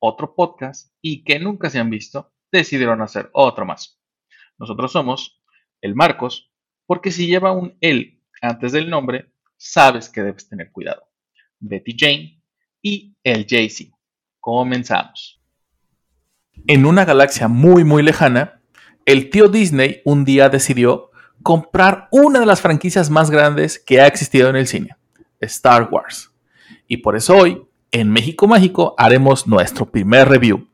otro podcast y que nunca se han visto, decidieron hacer otro más. Nosotros somos el Marcos, porque si lleva un él antes del nombre, sabes que debes tener cuidado. Betty Jane y el Jay-Z. Comenzamos. En una galaxia muy muy lejana, el tío Disney un día decidió comprar una de las franquicias más grandes que ha existido en el cine, Star Wars. Y por eso hoy, en México Mágico, haremos nuestro primer review.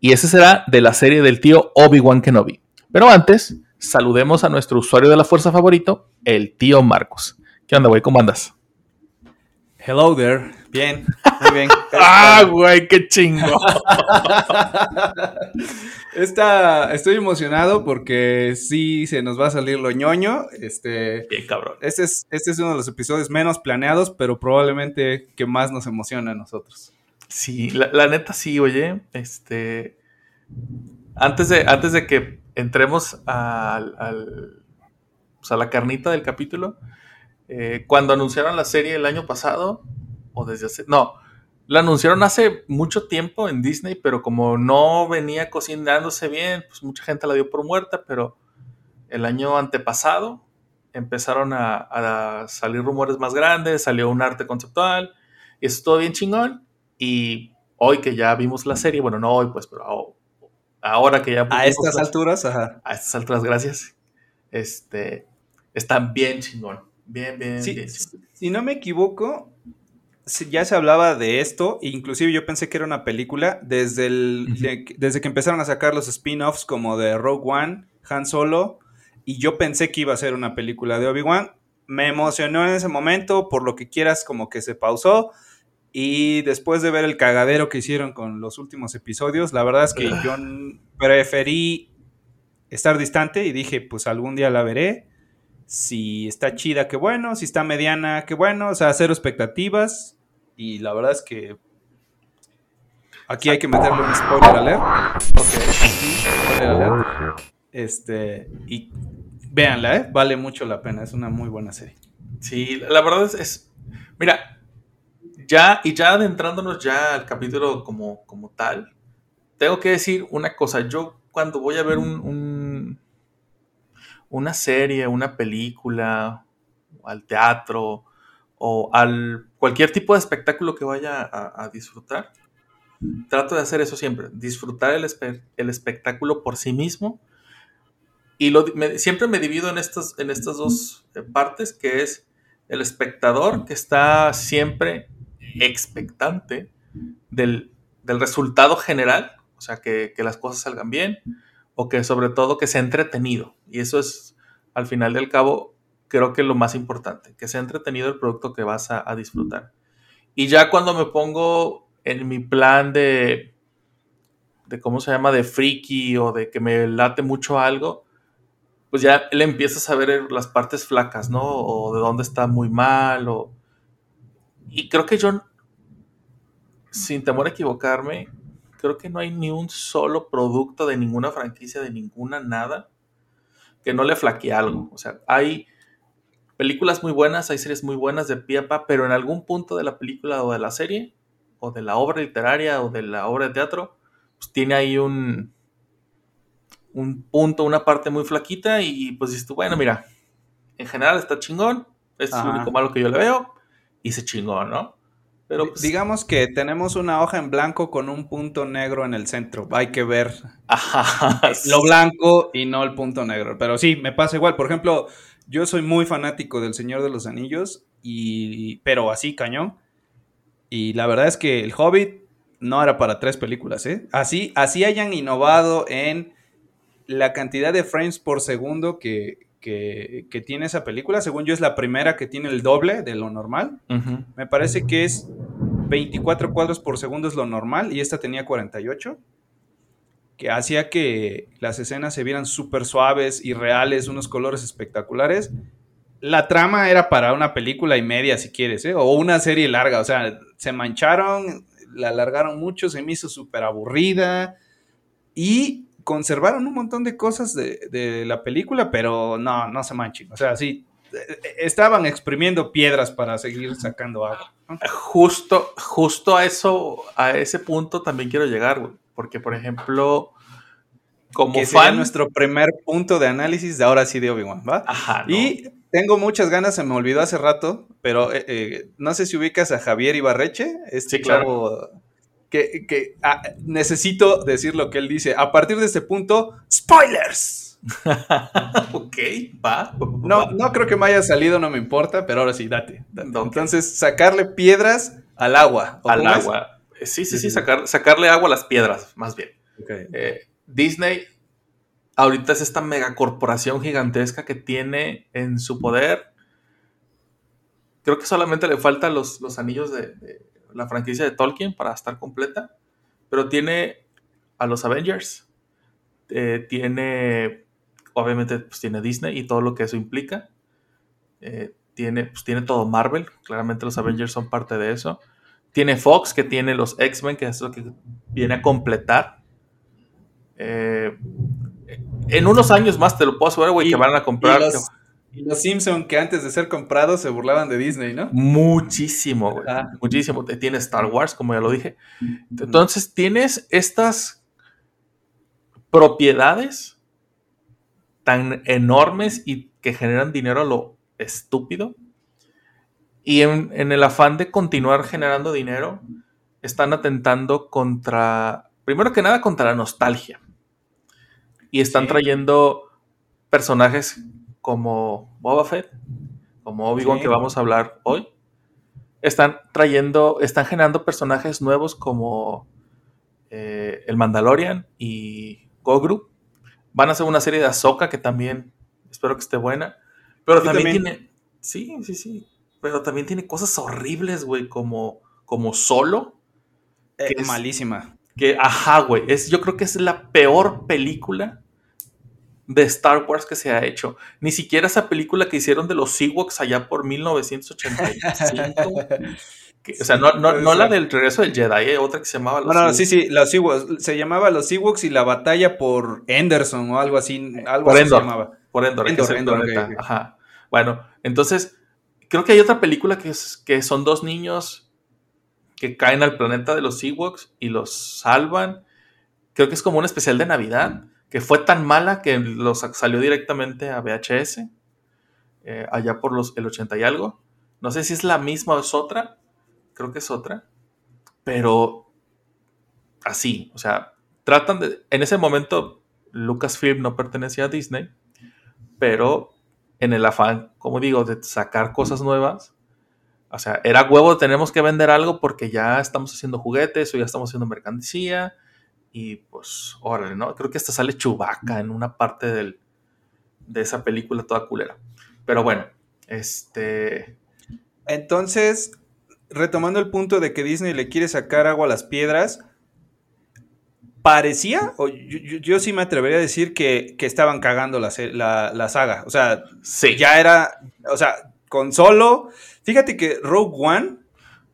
Y ese será de la serie del tío Obi-Wan Kenobi. Pero antes, saludemos a nuestro usuario de la fuerza favorito, el tío Marcos. ¿Qué onda, güey? ¿Cómo andas? Hello there. Bien, muy bien. ¡Ah, güey! ¡Qué chingo! Esta- estoy emocionado porque sí se nos va a salir lo ñoño. Este, Bien, cabrón. este, es, este es uno de los episodios menos planeados, pero probablemente que más nos emociona a nosotros. Sí, la, la neta sí, oye. Este. Antes de, antes de que entremos al, al- pues, a la carnita del capítulo, eh, cuando anunciaron la serie el año pasado, o desde hace. No, la anunciaron hace mucho tiempo en Disney, pero como no venía cocinándose bien, pues mucha gente la dio por muerta, pero el año antepasado empezaron a, a salir rumores más grandes, salió un arte conceptual, y eso estuvo bien chingón. Y hoy que ya vimos la serie, bueno, no hoy, pues, pero aho- ahora que ya A estas la- alturas, ajá. a estas alturas, gracias. Este están bien chingón. Bien, bien, Sí, bien si no me equivoco, ya se hablaba de esto, inclusive yo pensé que era una película desde, el, Ujú. de- desde que empezaron a sacar los spin-offs como de Rogue One, Han Solo, y yo pensé que iba a ser una película de Obi-Wan. Me emocionó en ese momento, por lo que quieras, como que se pausó. Y después de ver el cagadero que hicieron con los últimos episodios, la verdad es que yo n- preferí estar distante y dije, pues algún día la veré. Si está chida, qué bueno. Si está mediana, qué bueno. O sea, cero expectativas. Y la verdad es que aquí hay que meterle un spoiler alert. Spoiler alert. Este, y véanla, ¿eh? Vale mucho la pena. Es una muy buena serie. Sí, la verdad es, es- Mira, ya, y ya adentrándonos ya al capítulo como, como tal, tengo que decir una cosa. Yo cuando voy a ver un- una serie, una película, al teatro, o al cualquier tipo de espectáculo que vaya a, disfrutar, trato de hacer eso siempre, disfrutar el, espe- el espectáculo por sí mismo. Y siempre me divido en estas, en estas dos eh, partes, que es el espectador que está siempre expectante del, del resultado general, o sea, que, que las cosas salgan bien, o que sobre todo que sea entretenido. Y eso es, al final del cabo, creo que lo más importante, que sea entretenido el producto que vas a, disfrutar. Y ya cuando me pongo en mi plan de, de, ¿cómo se llama?, de friki o de que me late mucho algo, pues ya le empiezas a ver las partes flacas, ¿no? O de dónde está muy mal, o... Y creo que yo, sin temor a equivocarme, creo que no hay ni un solo producto de ninguna franquicia, de ninguna nada, que no le flaquee algo. O sea, hay películas muy buenas, hay series muy buenas de pie a pa, pero en algún punto de la película o de la serie, o de la obra literaria o de la obra de teatro, pues tiene ahí un, un punto, una parte muy flaquita y pues dices tú, bueno, mira, en general está chingón, es Ajá. lo único malo que yo le veo, y se chingón, ¿no? Pero pues, Digamos que tenemos una hoja en blanco con un punto negro en el centro. Hay que ver ajá, lo blanco y no el punto negro. Pero sí, me pasa igual. Por ejemplo, yo soy muy fanático del Señor de los Anillos, y, pero así cañón. Y la verdad es que el Hobbit no era para tres películas, ¿eh? Así, así hayan innovado en la cantidad de frames por segundo que, que, que tiene esa película. Según yo, es la primera que tiene el doble de lo normal. Me parece que es 24 cuadros por segundo es lo normal y esta tenía 48, que hacía que las escenas se vieran súper suaves y reales, unos colores espectaculares. La trama era para una película y media, si quieres, ¿eh? o una serie larga, o sea, se mancharon, la alargaron mucho, se me hizo súper aburrida y conservaron un montón de cosas de, de, la película, pero no, no se manchen. O sea, sí, estaban exprimiendo piedras para seguir sacando agua. Justo, justo a eso, a ese punto también quiero llegar, güey. Porque, por ejemplo, como que fan. nuestro primer punto de análisis de ahora sí de Obi-Wan, ¿va? Ajá. No. Y tengo muchas ganas, se me olvidó hace rato, pero eh, eh, no sé si ubicas a Javier Ibarreche, este sí, claro. chavo que, que ah, necesito decir lo que él dice. A partir de este punto, spoilers. ok, va. No, no creo que me haya salido, no me importa, pero ahora sí, date. date. Okay. Entonces, sacarle piedras al agua. Al agua. Es? Sí, sí, sí, sacar, sacarle agua a las piedras, más bien. Okay. Eh, Disney ahorita es esta megacorporación gigantesca que tiene en su poder. Creo que solamente le faltan los, los anillos de, de, la franquicia de Tolkien para estar completa. Pero tiene a los Avengers. Eh, tiene, obviamente, pues tiene Disney y todo lo que eso implica. Eh, tiene, pues tiene todo Marvel. Claramente los Avengers son parte de eso. Tiene Fox, que tiene los X-Men, que es lo que viene a completar. Eh, en unos años más te lo puedo asegurar, güey, que van a comprar. Y los, y los Simpson que antes de ser comprados se burlaban de Disney, ¿no? Muchísimo, güey. Ah. Muchísimo. Tiene Star Wars, como ya lo dije. Entonces tienes estas propiedades tan enormes y que generan dinero a lo estúpido. Y en, en el afán de continuar generando dinero, están atentando contra, primero que nada, contra la nostalgia y están sí. trayendo personajes como Boba Fett, como Obi-Wan sí. que vamos a hablar hoy. Están trayendo, están generando personajes nuevos como eh, el Mandalorian y Gogru. Van a hacer una serie de Ahsoka que también espero que esté buena. Pero también, también, tiene. Sí, sí, sí. Pero también tiene cosas horribles, güey, como, como solo. Que eh, es malísima. Que, ajá, güey. Es, yo creo que es la peor película de Star Wars que se ha hecho. Ni siquiera esa película que hicieron de los Ewoks allá por 1985. que, o sea, no, no, no, la del regreso del Jedi, eh, otra que se llamaba los No, no, sí, sí, los Ewoks. Se llamaba los Ewoks y la batalla por Henderson o algo así. Algo por así Endor, se llamaba. Por Endor, Endor, Endor okay, okay. Ajá. Bueno, entonces, creo que hay otra película que, es, que son dos niños que caen al planeta de los Ewoks y los salvan. Creo que es como un especial de Navidad que fue tan mala que los salió directamente a VHS, eh, allá por los, el 80 y algo. No sé si es la misma o es otra, creo que es otra, pero así, o sea, tratan de, en ese momento Lucasfilm no pertenecía a Disney, pero en el afán, como digo, de sacar cosas nuevas, o sea, era huevo, tenemos que vender algo porque ya estamos haciendo juguetes o ya estamos haciendo mercancía, y pues, órale, ¿no? Creo que hasta sale Chubaca en una parte del, de esa película toda culera. Pero bueno, este. Entonces, retomando el punto de que Disney le quiere sacar agua a las piedras, parecía, o yo, yo, yo sí me atrevería a decir que, que estaban cagando la, la, la, saga. O sea, sí. ya era, o sea, con solo. Fíjate que Rogue One.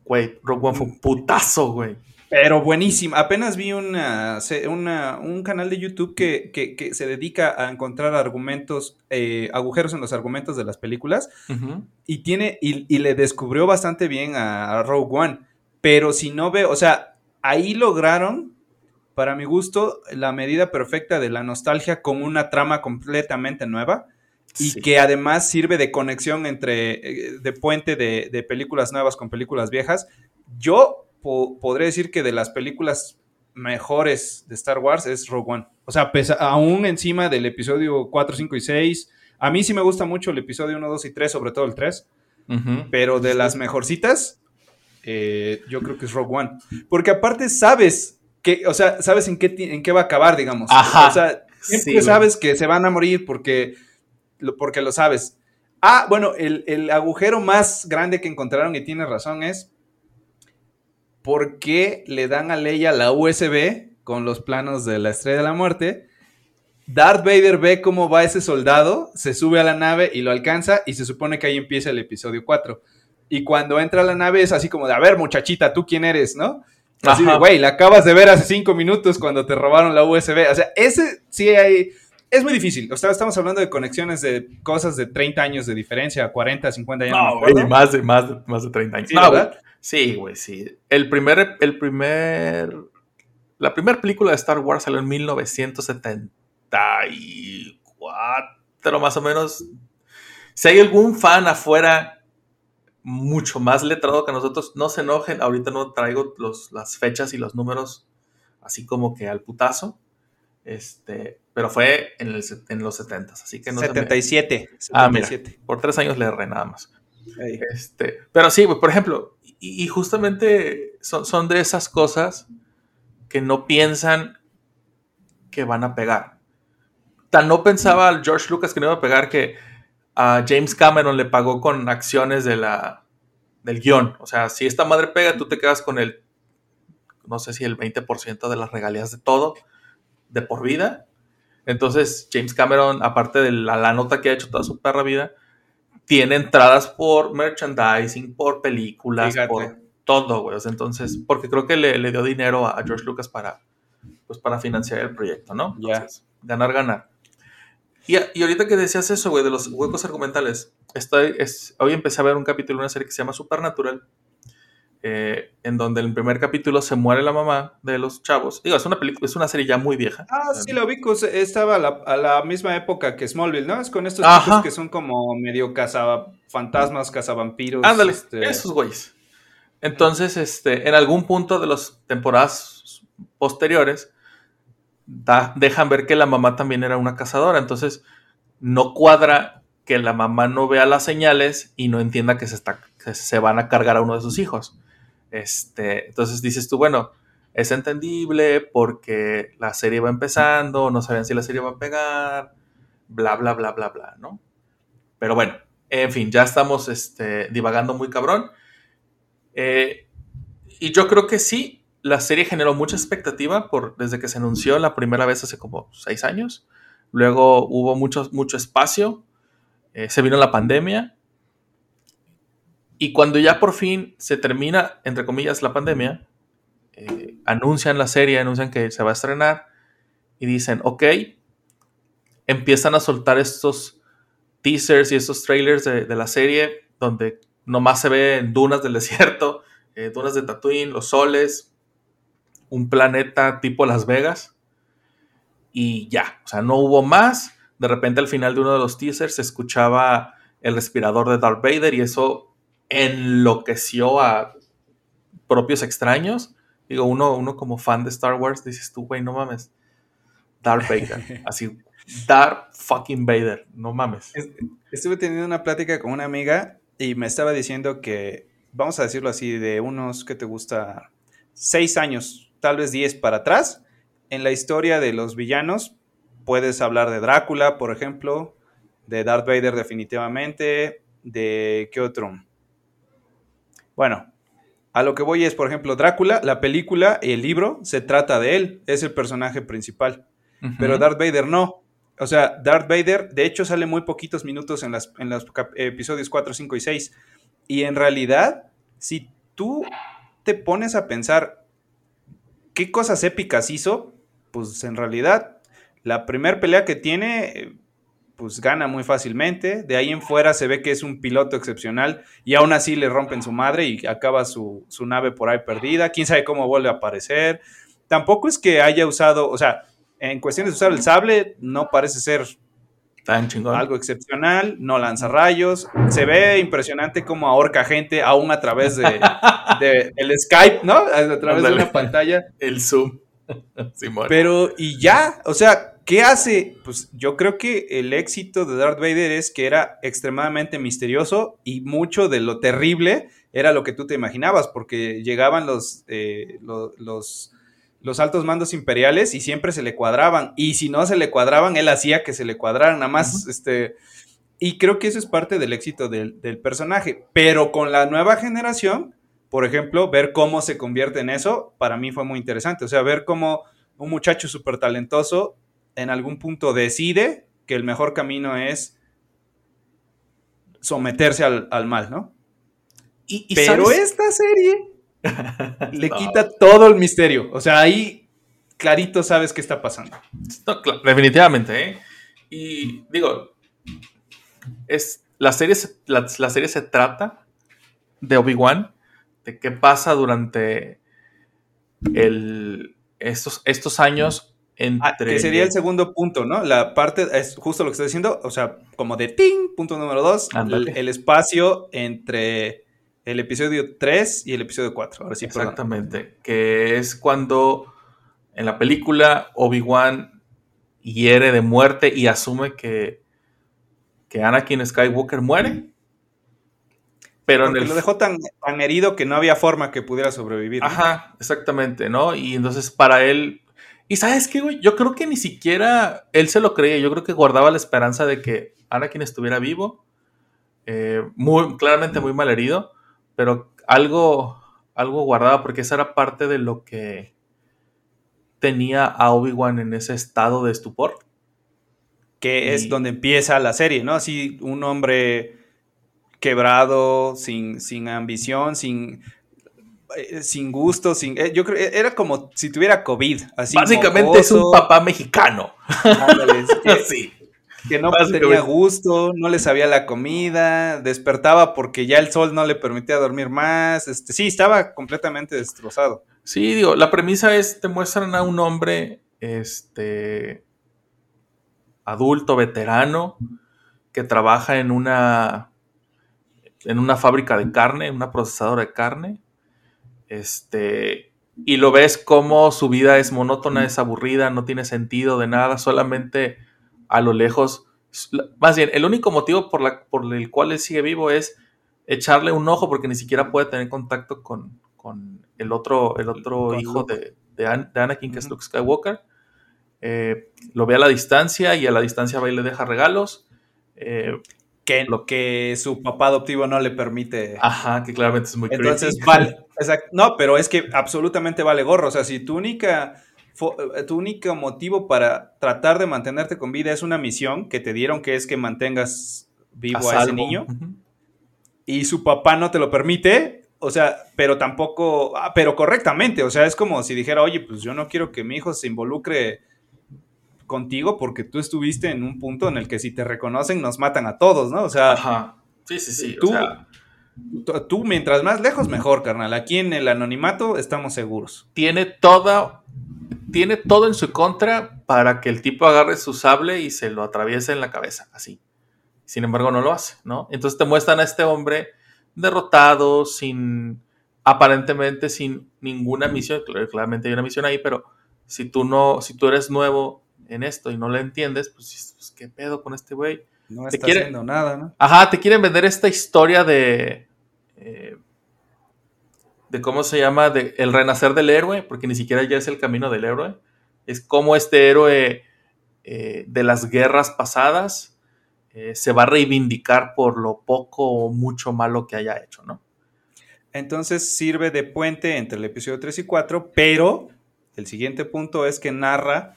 Güey, Rogue One fue un putazo, güey. Pero buenísima. Apenas vi una, una, un canal de YouTube que, que, que, se dedica a encontrar argumentos, eh, agujeros en los argumentos de las películas. Uh -huh. Y tiene, y, y, le descubrió bastante bien a, a, Rogue One. Pero si no veo, o sea, ahí lograron, para mi gusto, la medida perfecta de la nostalgia con una trama completamente nueva. Y sí. que además sirve de conexión entre, eh, de puente de, de películas nuevas con películas viejas. Yo po podré decir que de las películas mejores de Star Wars es Rogue One. O sea, pesa, aún encima del episodio 4, 5 y 6. A mí sí me gusta mucho el episodio 1, 2 y 3, sobre todo el 3. Uh -huh. Pero de las mejorcitas, eh, yo creo que es Rogue One. Porque aparte sabes que, o sea, sabes en qué, en qué va a acabar, digamos. Ajá. O sea, siempre sí, sabes que se van a morir porque, porque lo sabes. Ah, bueno, el, el agujero más grande que encontraron, y tienes razón, es ¿por qué le dan a Leia la USB con los planos de la Estrella de la Muerte? Darth Vader ve cómo va ese soldado, se sube a la nave y lo alcanza y se supone que ahí empieza el episodio 4. Y cuando entra a la nave es así como de, a ver muchachita, ¿tú quién eres? ¿No? Así de, Ajá. güey, la acabas de ver hace cinco minutos cuando te robaron la USB. O sea, ese sí hay... Es muy difícil. O sea, estamos hablando de conexiones de cosas de 30 años de diferencia, 40, 50 años. No, güey, más de, más, de, más de 30 años. Sí, No, ¿verdad? güey. Sí, güey, sí. El primer, el primer, la primera película de Star Wars salió en 1974, más o menos. Si hay algún fan afuera mucho más letrado que nosotros, no se enojen. Ahorita no traigo los, las fechas y los números así como que al putazo. Este, pero fue en, el, se- en los 70 así que no se me- 77. Ah, mira. 77. por tres años le erré nada más. Este, pero sí, güey, por ejemplo, y, justamente son, son de esas cosas que no piensan que van a pegar. Tan no pensaba el George Lucas que no iba a pegar que a James Cameron le pagó con acciones de la, del guion. O sea, si esta madre pega, tú te quedas con el, no sé si el 20% de las regalías de todo, de por vida. Entonces, James Cameron, aparte de la, la nota que ha hecho toda su perra vida, tiene entradas por merchandising, por películas, Fíjate. por todo, güey. O sea, entonces, porque creo que le, le dio dinero a, George Lucas para, pues, para financiar el proyecto, ¿no? Ya. Ganar, ganar. Y, y ahorita que decías eso, güey, de los huecos argumentales, estoy, es, hoy empecé a ver un capítulo de una serie que se llama Supernatural, eh, en donde en el primer capítulo se muere la mamá de los chavos. Digo, es una película, es una serie ya muy vieja. Ah, sí, lo vi. Estaba a la, a la misma época que Smallville, ¿no? Es con estos chicos que son como medio cazafantasmas, cazavampiros. Ándale, este, esos güeyes. Entonces, este, en algún punto de las temporadas posteriores, da- dejan ver que la mamá también era una cazadora. Entonces, no cuadra que la mamá no vea las señales y no entienda que se, está, que se van a cargar a uno de sus hijos. Este, entonces dices tú, bueno, es entendible porque la serie va empezando, no sabían si la serie va a pegar, bla, bla, bla, bla, bla, ¿no? Pero bueno, en fin, ya estamos este, divagando muy cabrón. Eh, y yo creo que sí, la serie generó mucha expectativa por, desde que se anunció la primera vez hace como seis años. Luego hubo mucho, mucho espacio. eh, se vino la pandemia. Y cuando ya por fin se termina, entre comillas, la pandemia, eh, anuncian la serie, anuncian que se va a estrenar y dicen, ok, empiezan a soltar estos teasers y estos trailers de, la serie donde nomás se ven dunas del desierto, eh, dunas de Tatooine, los soles, un planeta tipo Las Vegas y ya, o sea, no hubo más. De repente al final de uno de los teasers se escuchaba el respirador de Darth Vader y eso enloqueció a propios extraños. Digo, uno, uno como fan de Star Wars dices tú, güey, no mames. Darth Vader, así, Darth fucking Vader, no mames. Estuve teniendo una plática con una amiga y me estaba diciendo que, vamos a decirlo así, de unos que te gusta, seis años, tal vez diez para atrás, en la historia de los villanos, puedes hablar de Drácula, por ejemplo, de Darth Vader definitivamente, de qué otro. Bueno, a lo que voy es, por ejemplo, Drácula, la película, el libro, se trata de él, es el personaje principal. Pero. Darth Vader no. O sea, Darth Vader, de hecho, sale muy poquitos minutos en, las, en los episodios 4, 5 y 6. Y en realidad, si tú te pones a pensar qué cosas épicas hizo, pues en realidad, la primera pelea que tiene, eh, pues gana muy fácilmente. De ahí en fuera se ve que es un piloto excepcional y aún así le rompen su madre y acaba su, su nave por ahí perdida. Quién sabe cómo vuelve a aparecer. Tampoco es que haya usado, o sea, en cuestiones de usar el sable, no parece ser Tan chingón. algo excepcional, no lanza rayos, se ve impresionante como ahorca gente aún a través de, de- del Skype, ¿no? A través de una pantalla. El Zoom. Simón. Pero, y ya, o sea, ¿qué hace? Pues yo creo que el éxito de Darth Vader es que era extremadamente misterioso y mucho de lo terrible era lo que tú te imaginabas, porque llegaban los, eh, lo- los, los altos mandos imperiales y siempre se le cuadraban. Y si no se le cuadraban, él hacía que se le cuadraran, nada más, este... Y creo que eso es parte del éxito del, del personaje. Pero con la nueva generación, por ejemplo, ver cómo se convierte en eso, para mí fue muy interesante. O sea, ver cómo un muchacho súper talentoso en algún punto decide que el mejor camino es someterse al, al mal, ¿no? Y, y Pero ¿sabes? esta serie le No. quita todo el misterio. O sea, ahí clarito sabes qué está pasando. No, claro, definitivamente, ¿eh? Y digo, es, la, serie, se- la, la serie se trata de Obi-Wan, de qué pasa durante el, estos, estos años entre... Ah, que sería el segundo punto, ¿no? La parte, es justo lo que estoy diciendo, o sea, como de ting, punto número dos, el, espacio entre el episodio 3 y el episodio 4. Ahora sí, perdón. Exactamente, que es cuando en la película Obi-Wan hiere de muerte y asume que, que Anakin Skywalker muere. Pero en Porque el lo dejó tan, tan herido que no había forma que pudiera sobrevivir. Ajá, exactamente, ¿no? Y entonces para él. Y sabes qué, güey, yo creo que ni siquiera él se lo creía. Yo creo que guardaba la esperanza de que Anakin estuviera vivo. eh, muy, claramente muy mal herido. Pero algo, algo guardaba porque esa era parte de lo que tenía a Obi-Wan en ese estado de estupor. Que Y- es donde empieza la serie, ¿no? Así un hombre quebrado, sin, sin ambición, sin, sin gusto, sin... eh, yo creo era como si tuviera COVID. Así Básicamente es un papá mexicano. ándale, que- sí. que no tenía gusto, no le sabía la comida, despertaba porque ya el sol no le permitía dormir más. Este, sí, estaba completamente destrozado. Sí, digo, la premisa es, te muestran a un hombre, este, adulto, veterano, que trabaja en una, en una fábrica de carne, en una procesadora de carne, este, y lo ves como su vida es monótona, es aburrida, no tiene sentido de nada, solamente a lo lejos, más bien, el único motivo por, la, por el cual él sigue vivo es echarle un ojo porque ni siquiera puede tener contacto con, con el otro, el otro Con hijo de, de, An- de Anakin, que es. Luke Skywalker. Eh, lo ve a la distancia y a la distancia va y le deja regalos. Eh, Que, Lo- que su papá adoptivo no le permite. ajá, que claramente es muy Entonces, vale. exacto. No, pero es que absolutamente vale gorro. O sea, si tu única. eh, Tu único motivo para tratar de mantenerte con vida es una misión que te dieron que es que mantengas vivo a, ese niño y su papá no te lo permite, o sea, pero tampoco, ah, pero correctamente, o sea, es como si dijera, oye, pues yo no quiero que mi hijo se involucre contigo porque tú estuviste en un punto en el que si te reconocen nos matan a todos, ¿no? O sea, Ajá. Sí, sí, sí. o Tú- sea, tú, tú mientras más lejos mejor, carnal. Aquí en el anonimato estamos seguros. tiene toda. Tiene todo en su contra para que el tipo agarre su sable y se lo atraviese en la cabeza, así. Sin embargo, no lo hace, ¿no? Entonces te muestran a este hombre derrotado, sin. aparentemente sin ninguna misión. Cl- Claramente hay una misión ahí, pero si tú no, si tú eres nuevo en esto y no le entiendes, pues, pues, ¿qué pedo con este güey? No Te está quiere- haciendo nada, ¿no? Ajá, te quieren vender esta historia de. eh, de cómo se llama, de el renacer del héroe, porque ni siquiera ya es el camino del héroe. Es como este héroe eh, de las guerras pasadas eh, se va a reivindicar por lo poco o mucho malo que haya hecho, ¿no? Entonces sirve de puente entre el episodio 3 y 4, pero el siguiente punto es que narra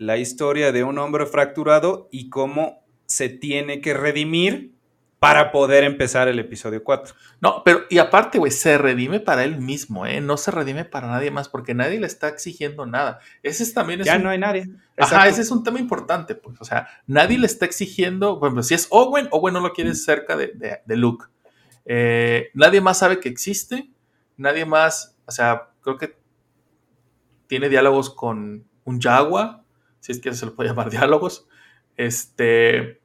la historia de un hombre fracturado y cómo se tiene que redimir para poder empezar el episodio 4. No, pero y aparte, güey, se redime para él mismo, ¿eh? No se redime para nadie más, porque nadie le está exigiendo nada. Ese es también es Ya un- no hay nadie. Ajá, ese es un tema importante, pues. O sea, nadie le está exigiendo. Por ejemplo, si es Owen, Owen no lo quiere cerca de, de- de Luke. Eh, nadie más sabe que existe. Nadie más. O sea, creo que tiene diálogos con un Jaguar. Si es que se lo puede llamar diálogos. Este.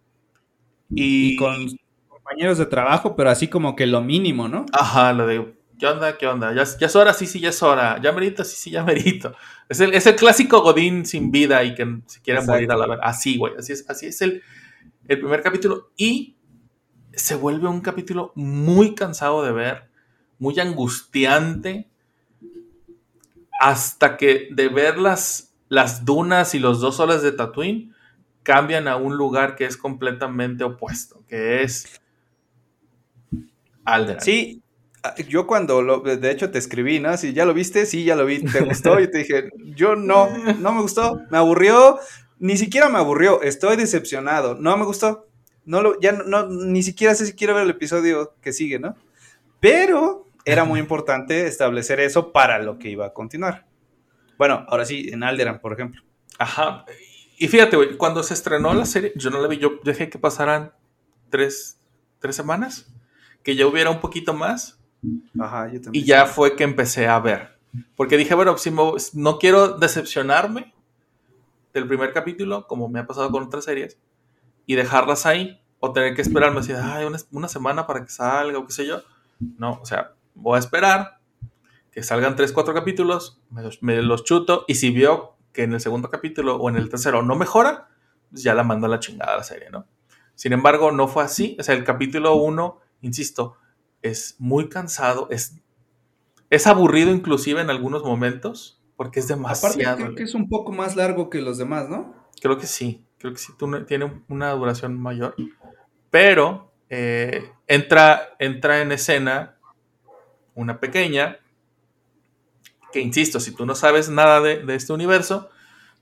Y, Y con compañeros de trabajo, pero así como que lo mínimo, ¿no? Ajá, lo de. ¿Qué onda? ¿Qué onda? ¿Ya, ya es hora? Sí, sí, ya es hora. ¿Ya merito? Sí, sí, ya merito. Es el, es el clásico Godín sin vida y que se quiere Exacto. morir a la vez. Así, güey. Así es, así es el, el primer capítulo. Y se vuelve un capítulo muy cansado de ver, muy angustiante. Hasta que de ver las, las dunas y los dos soles de Tatooine cambian a un lugar que es completamente opuesto, que es Alderaan. Sí, yo cuando lo, de hecho te escribí, ¿no? Si ya lo viste, sí, ya lo vi, te gustó, y te dije, yo no, no me gustó, me aburrió, ni siquiera me aburrió, estoy decepcionado, no me gustó, no lo, ya no, ni siquiera sé si quiero ver el episodio que sigue, ¿no? Pero era muy importante establecer eso para lo que iba a continuar. Bueno, ahora sí, en Alderan, por ejemplo. Ajá. Y fíjate, güey, cuando se estrenó la serie, yo no la vi, yo dejé que pasaran tres, tres semanas, que ya hubiera un poquito más. Ajá, yo también. Y ya fue que empecé a ver. Porque dije, bueno, si me- no quiero decepcionarme del primer capítulo, como me ha pasado con otras series, y dejarlas ahí, o tener que esperarme así, ay, una, una semana para que salga, o qué sé yo. No, o sea, voy a esperar que salgan tres, cuatro capítulos, me los, me los chuto, y si veo que en el segundo capítulo o en el tercero no mejora, pues ya la mando a la chingada a la serie, ¿no? Sin embargo, no fue así. O sea, el capítulo 1, insisto, es muy cansado, es, es aburrido inclusive en algunos momentos, porque es Aparte, demasiado. creo que es un poco más largo que los demás, ¿no? Creo que sí, creo que sí tiene una duración mayor. Pero eh, entra, entra en escena una pequeña, que insisto, si tú no sabes nada de, de este universo,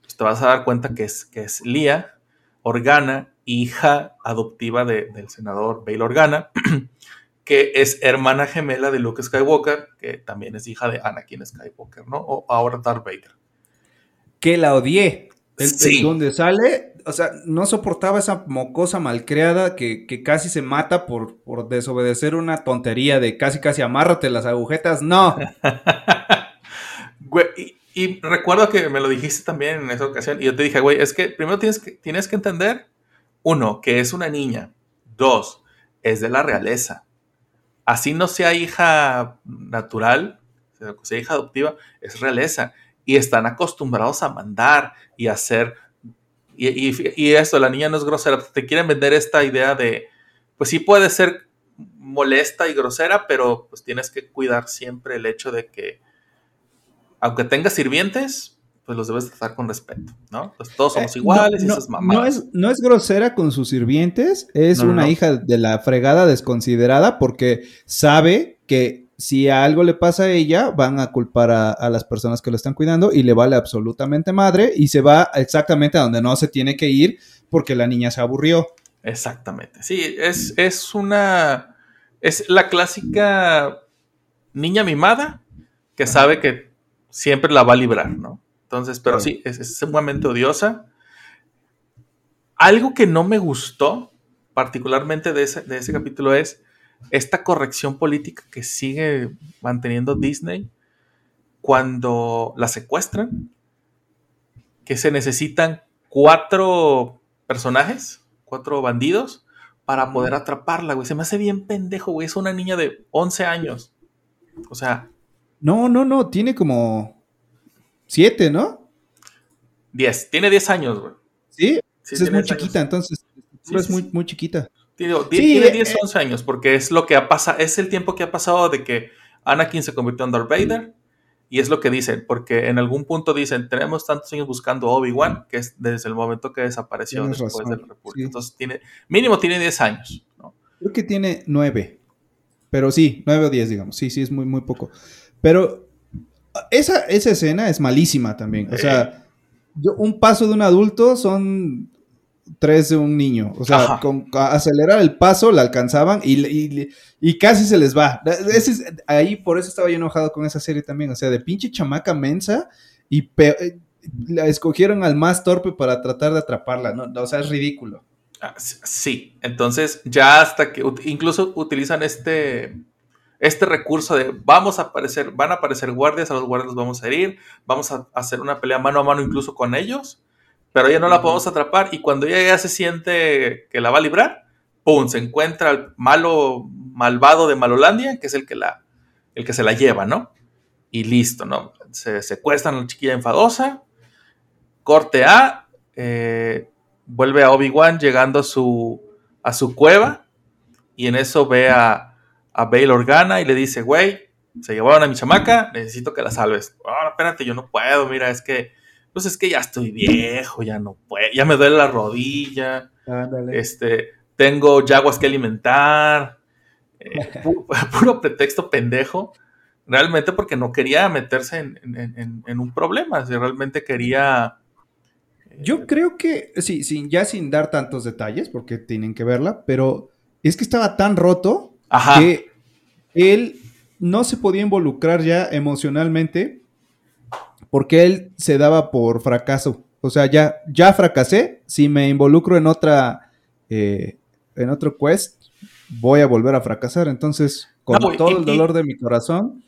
pues te vas a dar cuenta que es, que es Lía Organa, hija adoptiva de- del senador Bail Organa, que es hermana gemela de Luke Skywalker, que también es hija de Anakin Skywalker, ¿no? O ahora Darth Vader. Que la odié. El, Sí. donde sale, o sea, no soportaba esa mocosa malcriada que, que casi se mata por, por desobedecer una tontería de casi casi amárrate las agujetas. No. Güey, y, recuerdo que me lo dijiste también en esa ocasión y yo te dije, güey, es que primero tienes que, tienes que entender, uno, que es una niña, dos, es de la realeza. Así no sea hija natural, sea, hija adoptiva, es realeza. Y están acostumbrados a mandar y hacer... Y, y, y esto, la niña no es grosera, te quieren vender esta idea de, pues sí puede ser molesta y grosera, pero pues tienes que cuidar siempre el hecho de que aunque tengas sirvientes, pues los debes tratar con respeto, ¿no? Pues todos somos Eh, iguales y no, esas no, mamadas. no es, no es grosera con sus sirvientes, es No, una hija de la fregada desconsiderada porque sabe que si algo le pasa a ella, van a culpar a, a las personas que lo están cuidando y le vale absolutamente madre y se va exactamente a donde no se tiene que ir porque la niña se aburrió. Exactamente. Sí, es, es una. Es la clásica niña mimada que sabe que siempre la va a librar, ¿no? Entonces, pero sí, es, es sumamente odiosa. Algo que no me gustó, particularmente de ese, de ese capítulo, es esta corrección política que sigue manteniendo Disney cuando la secuestran, que se necesitan cuatro personajes, cuatro bandidos, para poder atraparla, güey. Se me hace bien pendejo, güey. Es una niña de 11 años. O sea, No, no, no, tiene como siete, ¿no? 10. Tiene 10 años, güey. Sí, Sí, es muy 10 años. chiquita, entonces Sí, es muy, muy chiquita. Tiene, Sí, tiene 10, eh, 11 años, porque es lo que ha pasado, es el tiempo que ha pasado de que Anakin se convirtió en Darth Vader, y es lo que dicen, porque en algún punto dicen, tenemos tantos años buscando a Obi-Wan, que es desde el momento que desapareció después razón, de la República. sí. Entonces, tiene, mínimo tiene 10 años, ¿no? Creo que tiene nueve. Pero sí, nueve o diez, digamos. Sí, sí, es muy, muy poco. Pero esa, esa escena es malísima también. O sea, yo- un paso de un adulto son tres de un niño. O sea, con acelerar el paso la alcanzaban y, y- y casi se les va. Ese es- ahí por eso estaba yo enojado con esa serie también. O sea, de pinche chamaca mensa y pe- eh, la escogieron al más torpe para tratar de atraparla. ¿no? O sea, es ridículo. Ah, Sí, entonces ya hasta que incluso utilizan este, este recurso de vamos a aparecer, van a aparecer guardias, a los guardias los vamos a herir, vamos a hacer una pelea mano a mano incluso con ellos, pero ella no la podemos atrapar y cuando ella ya se siente que la va a librar, ¡pum! se encuentra al malo malvado de Malolandia, que es el que la, el que se la lleva, ¿no? Y listo, ¿no? Se secuestran a la chiquilla enfadosa, corte A, eh, vuelve a Obi-Wan llegando a su, a su cueva y en eso ve a, a Bail Organa y le dice, güey, se llevaron a mi chamaca, necesito que la salves. Ahora, espérate, yo no puedo, mira, es que, pues es que ya estoy viejo, ya no puedo, ya me duele la rodilla, este, tengo yaguas que alimentar, eh, pu- puro pretexto pendejo, realmente porque no quería meterse en, en- en- en un problema, si realmente quería... Yo creo que, sí, sin, ya sin dar tantos detalles, porque tienen que verla, pero es que estaba tan roto Ajá, que él no se podía involucrar ya emocionalmente porque él se daba por fracaso. O sea, ya, ya fracasé. Si me involucro en otra, eh, en otro quest, voy a volver a fracasar. Entonces, con No, y- todo el y- dolor de mi corazón,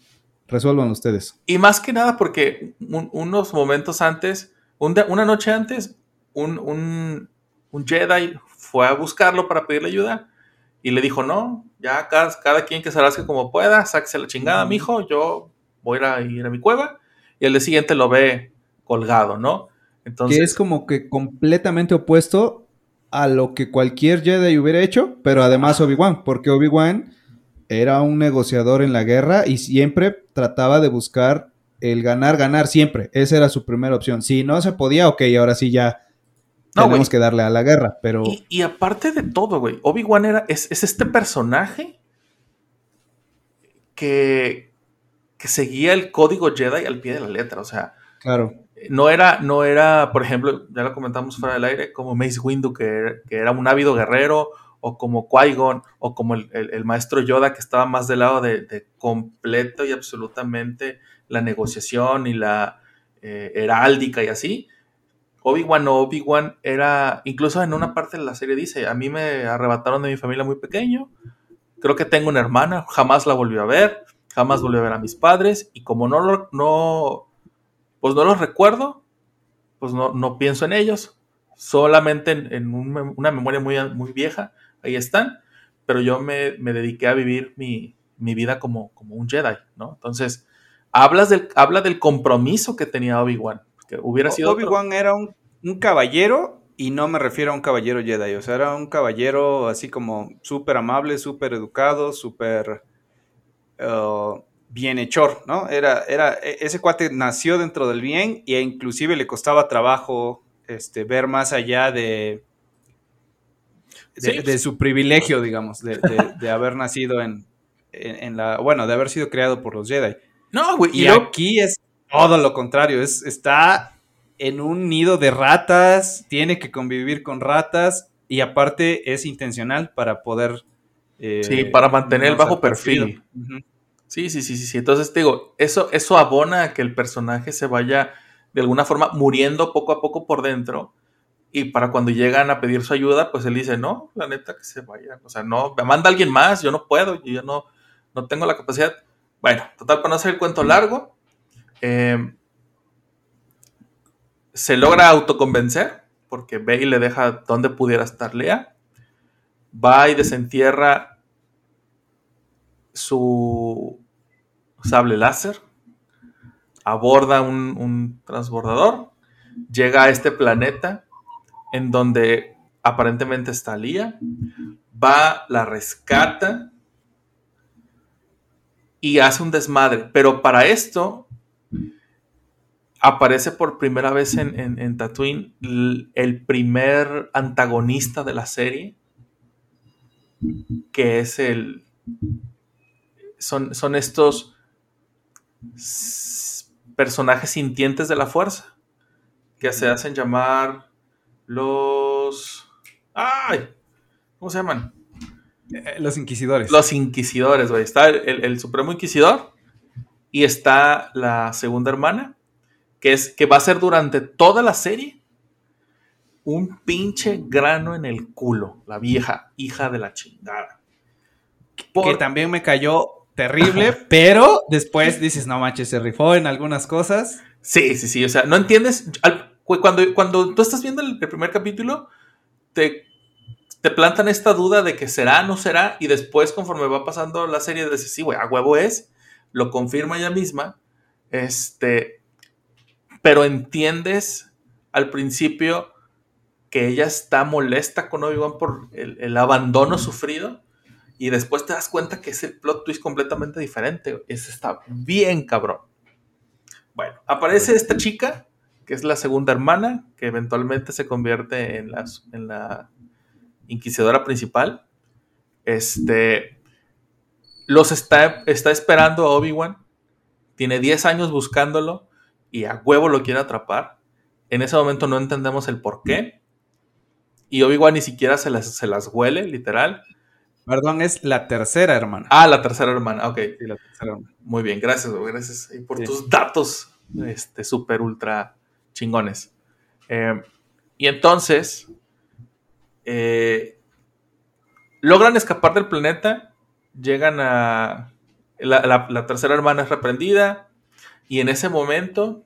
resuelvan ustedes. Y más que nada porque un- unos momentos antes, un de- una noche antes, un, un- un Jedi fue a buscarlo para pedirle ayuda y le dijo, no, ya cada, cada quien que se rasque como pueda, sáquese la chingada, mijo, yo voy a ir a, mi cueva. Y el día siguiente lo ve colgado, ¿no? Entonces, que es como que completamente opuesto a lo que cualquier Jedi hubiera hecho, pero además Obi-Wan, porque Obi-Wan era un negociador en la guerra y siempre trataba de buscar el ganar, ganar siempre. Esa era su primera opción. Si no se podía, ok, ahora sí ya No, tenemos que darle a la guerra, pero Y, y aparte de todo, güey, Obi-Wan era, es, es este personaje que, que seguía el código Jedi al pie de la letra. O sea, claro, no era, no era, por ejemplo, ya lo comentamos fuera del aire, como Mace Windu, que era, que era un ávido guerrero, o como Qui-Gon, o como el, el- el maestro Yoda, que estaba más del lado de, de completo y absolutamente la negociación y la eh, heráldica y así. Obi-Wan no, Obi-Wan era, incluso en una parte de la serie dice, a mí me arrebataron de mi familia muy pequeño, creo que tengo una hermana, jamás la volvió a ver, jamás volvió a ver a mis padres, y como no, lo- no, pues no los recuerdo, pues no, no pienso en ellos, solamente en, una memoria muy, muy vieja, ahí están, pero yo me, me dediqué a vivir mi, mi vida como, como un Jedi, ¿no? Entonces, hablas del, habla del compromiso que tenía Obi-Wan, que hubiera sido... Obi-Wan era un, un caballero y no me refiero a un caballero Jedi, o sea, era un caballero así como súper amable, súper educado, súper uh, bienhechor, ¿no? Era, era, e- ese cuate nació dentro del bien e inclusive le costaba trabajo este, ver más allá de, de, Sí. de su privilegio, digamos, de, de- de haber nacido en, en, en la, bueno, de haber sido creado por los Jedi. No, güey, y, Y luego- aquí es todo lo contrario, es, está en un nido de ratas, tiene que convivir con ratas y aparte es intencional para poder... eh, Sí, para mantener el bajo perfil. Sí, sí, sí, sí, sí. Entonces te digo, eso, eso abona a que el personaje se vaya de alguna forma muriendo poco a poco por dentro. Y para cuando llegan a pedir su ayuda, pues él dice, no, la neta que se vaya. O sea, no, me manda alguien más, yo no puedo, yo ya no, no tengo la capacidad. Bueno, total, para no hacer el cuento largo, eh, se logra autoconvencer, porque ve y le deja donde pudiera estar Lea. Va y desentierra su sable láser, aborda un, un transbordador, llega a este planeta en donde aparentemente está Lía, va, la rescata y hace un desmadre. Pero para esto aparece por primera vez en, en, en Tatooine el primer antagonista de la serie, que es el... Son, son estos personajes sintientes de la fuerza, que se hacen llamar los... ¡Ay! ¿Cómo se llaman? Eh, Los inquisidores. Los inquisidores, güey. Está el, el- el Supremo Inquisidor y está la segunda hermana, que es que va a ser durante toda la serie un pinche grano en el culo, la vieja hija de la chingada. Por- Que también me cayó terrible, pero después dices, no manches, se rifó en algunas cosas. Sí, sí, sí. O sea, no entiendes. cuando, cuando tú estás viendo el, el primer capítulo, te, te plantan esta duda de que será, no será, y después, conforme va pasando la serie, dices, sí, güey, a huevo es, lo confirma ella misma. Este. Pero entiendes al principio que ella está molesta con Obi-Wan por el, el abandono sufrido. Y después te das cuenta que es el plot twist completamente diferente. Eso está bien cabrón. Bueno, aparece esta chica, que es la segunda hermana, que eventualmente se convierte en, la inquisidora principal. Este. los está, está esperando a Obi-Wan. Tiene 10 años buscándolo y a huevo lo quiere atrapar. En ese momento no entendemos el por qué. Y Obi-Wan ni siquiera se las, se las huele, literal. Perdón, es la tercera hermana. Ah, la tercera hermana, ok. Sí, la tercera hermana. Muy bien, gracias, gracias eh, por Sí. tus datos, este, súper ultra chingones. Eh, y entonces, eh, logran escapar del planeta, llegan a... La, la- la tercera hermana es reprendida y en ese momento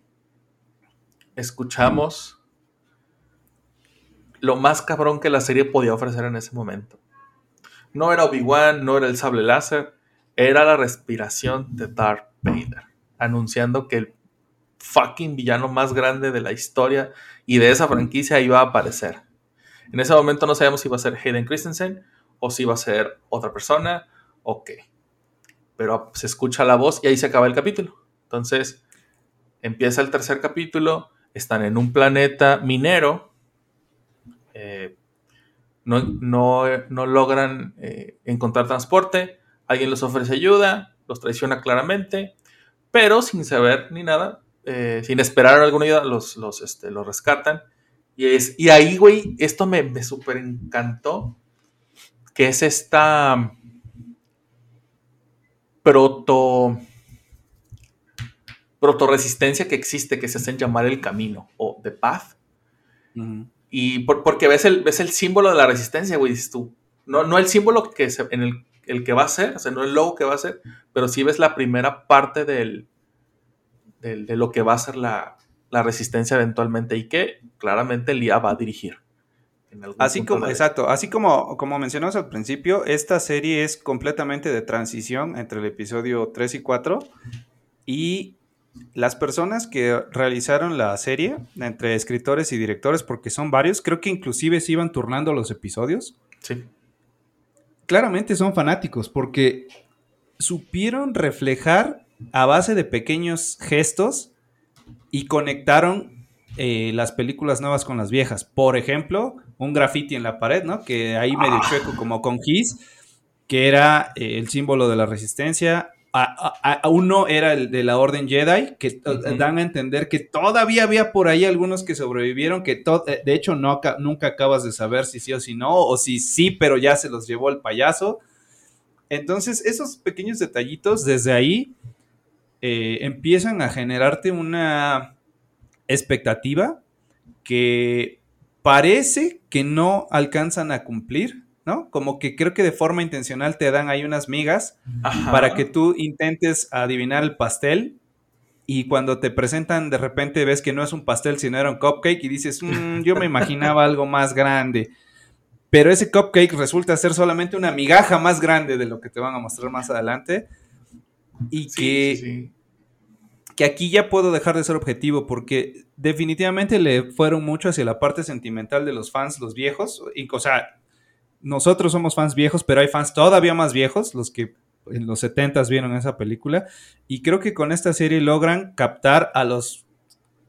escuchamos lo más cabrón que la serie podía ofrecer en ese momento. No era Obi-Wan, no era el sable láser, era la respiración de Darth Vader, anunciando que el fucking villano más grande de la historia y de esa franquicia iba a aparecer. En ese momento no sabíamos si iba a ser Hayden Christensen o si iba a ser otra persona o qué. Pero se escucha la voz y ahí se acaba el capítulo. Entonces empieza el tercer capítulo, están en un planeta minero, eh, no, no, no logran eh, encontrar transporte, alguien les ofrece ayuda, los traiciona claramente, pero sin saber ni nada, eh, sin esperar alguna ayuda, los, los, este, los rescatan. Y, es, y ahí, güey, esto me, me súper encantó, que es esta proto proto resistencia que existe, que se hacen llamar el camino o the path. Y por- porque ves el, ves el símbolo de la resistencia, güey, dices tú. No, no el símbolo que se- en el, el que va a ser, o sea, no el logo que va a ser, pero sí ves la primera parte del, del- de lo que va a ser la, la resistencia eventualmente y que claramente el IA va a dirigir. Así como, de- exacto, así como, como mencionamos al principio, esta serie es completamente de transición entre el episodio 3 y 4 y las personas que realizaron la serie, entre escritores y directores, porque son varios, creo que inclusive se iban turnando los episodios, Sí. claramente son fanáticos porque supieron reflejar a base de pequeños gestos y conectaron eh, las películas nuevas con las viejas. Por ejemplo, un graffiti en la pared, ¿no? Que ahí medio chueco como con Kiss, que era eh, el símbolo de la resistencia. A, a- a uno era el de la Orden Jedi, que eh, Ujú. dan a entender que todavía había por ahí algunos que sobrevivieron, que eh, de hecho no, nunca acabas de saber si sí o si no, o si sí, pero ya se los llevó el payaso. Entonces, esos pequeños detallitos desde ahí eh, empiezan a generarte una expectativa que parece que no alcanzan a cumplir, ¿no? Como que creo que de forma intencional te dan ahí unas migas Ajá. para que tú intentes adivinar el pastel y cuando te presentan de repente ves que no es un pastel sino era un cupcake y dices, "Mm, yo me imaginaba algo más grande. Pero ese cupcake resulta ser solamente una migaja más grande de lo que te van a mostrar más adelante. Y Sí, que, sí, sí. que aquí ya puedo dejar de ser objetivo porque definitivamente le fueron mucho hacia la parte sentimental de los fans, los viejos. Y, o sea, nosotros somos fans viejos, pero hay fans todavía más viejos, los que en los 70s vieron esa película. Y creo que con esta serie logran captar a los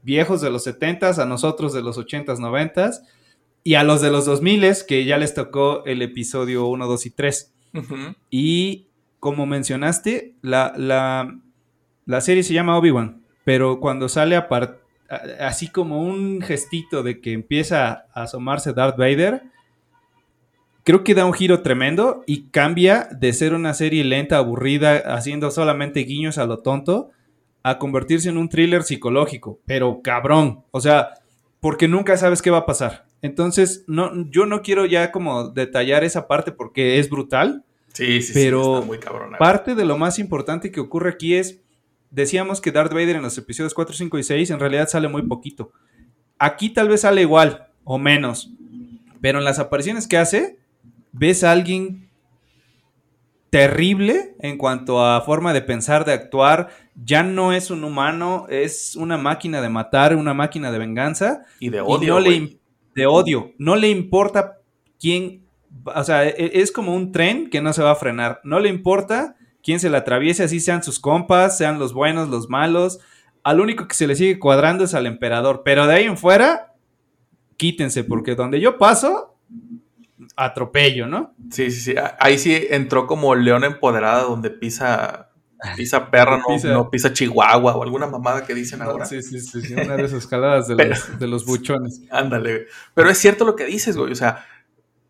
viejos de los 70s, a nosotros de los 80s, 90s y a los de los 2000s, que ya les tocó el episodio 1, 2 y 3. Ujú. Y como mencionaste, la, la, la serie se llama Obi-Wan, pero cuando sale a par- a- así como un gestito de que empieza a asomarse Darth Vader, creo que da un giro tremendo y cambia de ser una serie lenta, aburrida, haciendo solamente guiños a lo tonto, a convertirse en un thriller psicológico, pero cabrón, o sea, porque nunca sabes qué va a pasar. Entonces, no, yo no quiero ya como detallar esa parte porque es brutal, Sí, sí, Pero sí, está muy. Parte de lo más importante que ocurre aquí es, decíamos que Darth Vader en los episodios 4, 5 y 6 en realidad sale muy poquito. Aquí tal vez sale igual o menos, pero en las apariciones que hace, ves a alguien terrible en cuanto a forma de pensar, de actuar. Ya no es un humano, es una máquina de matar, una máquina de venganza y de y odio, no le de odio. No le importa quién, o sea, e- es como un tren que no se va a frenar. No le importa quién se le atraviese, así sean sus compas, sean los buenos, los malos. Al único que se le sigue cuadrando es al emperador. Pero de ahí en fuera, quítense, porque donde yo paso, atropello, ¿no? Sí, sí, sí. Ah, Ahí sí entró como león empoderada donde pisa, pisa perra, no Pisa- no pisa chihuahua o alguna mamada que dicen ahora. Sí, sí, sí, sí, una de esas escaladas de Pero- los, de los buchones. Ándale. Pero es cierto lo que dices, güey. O sea,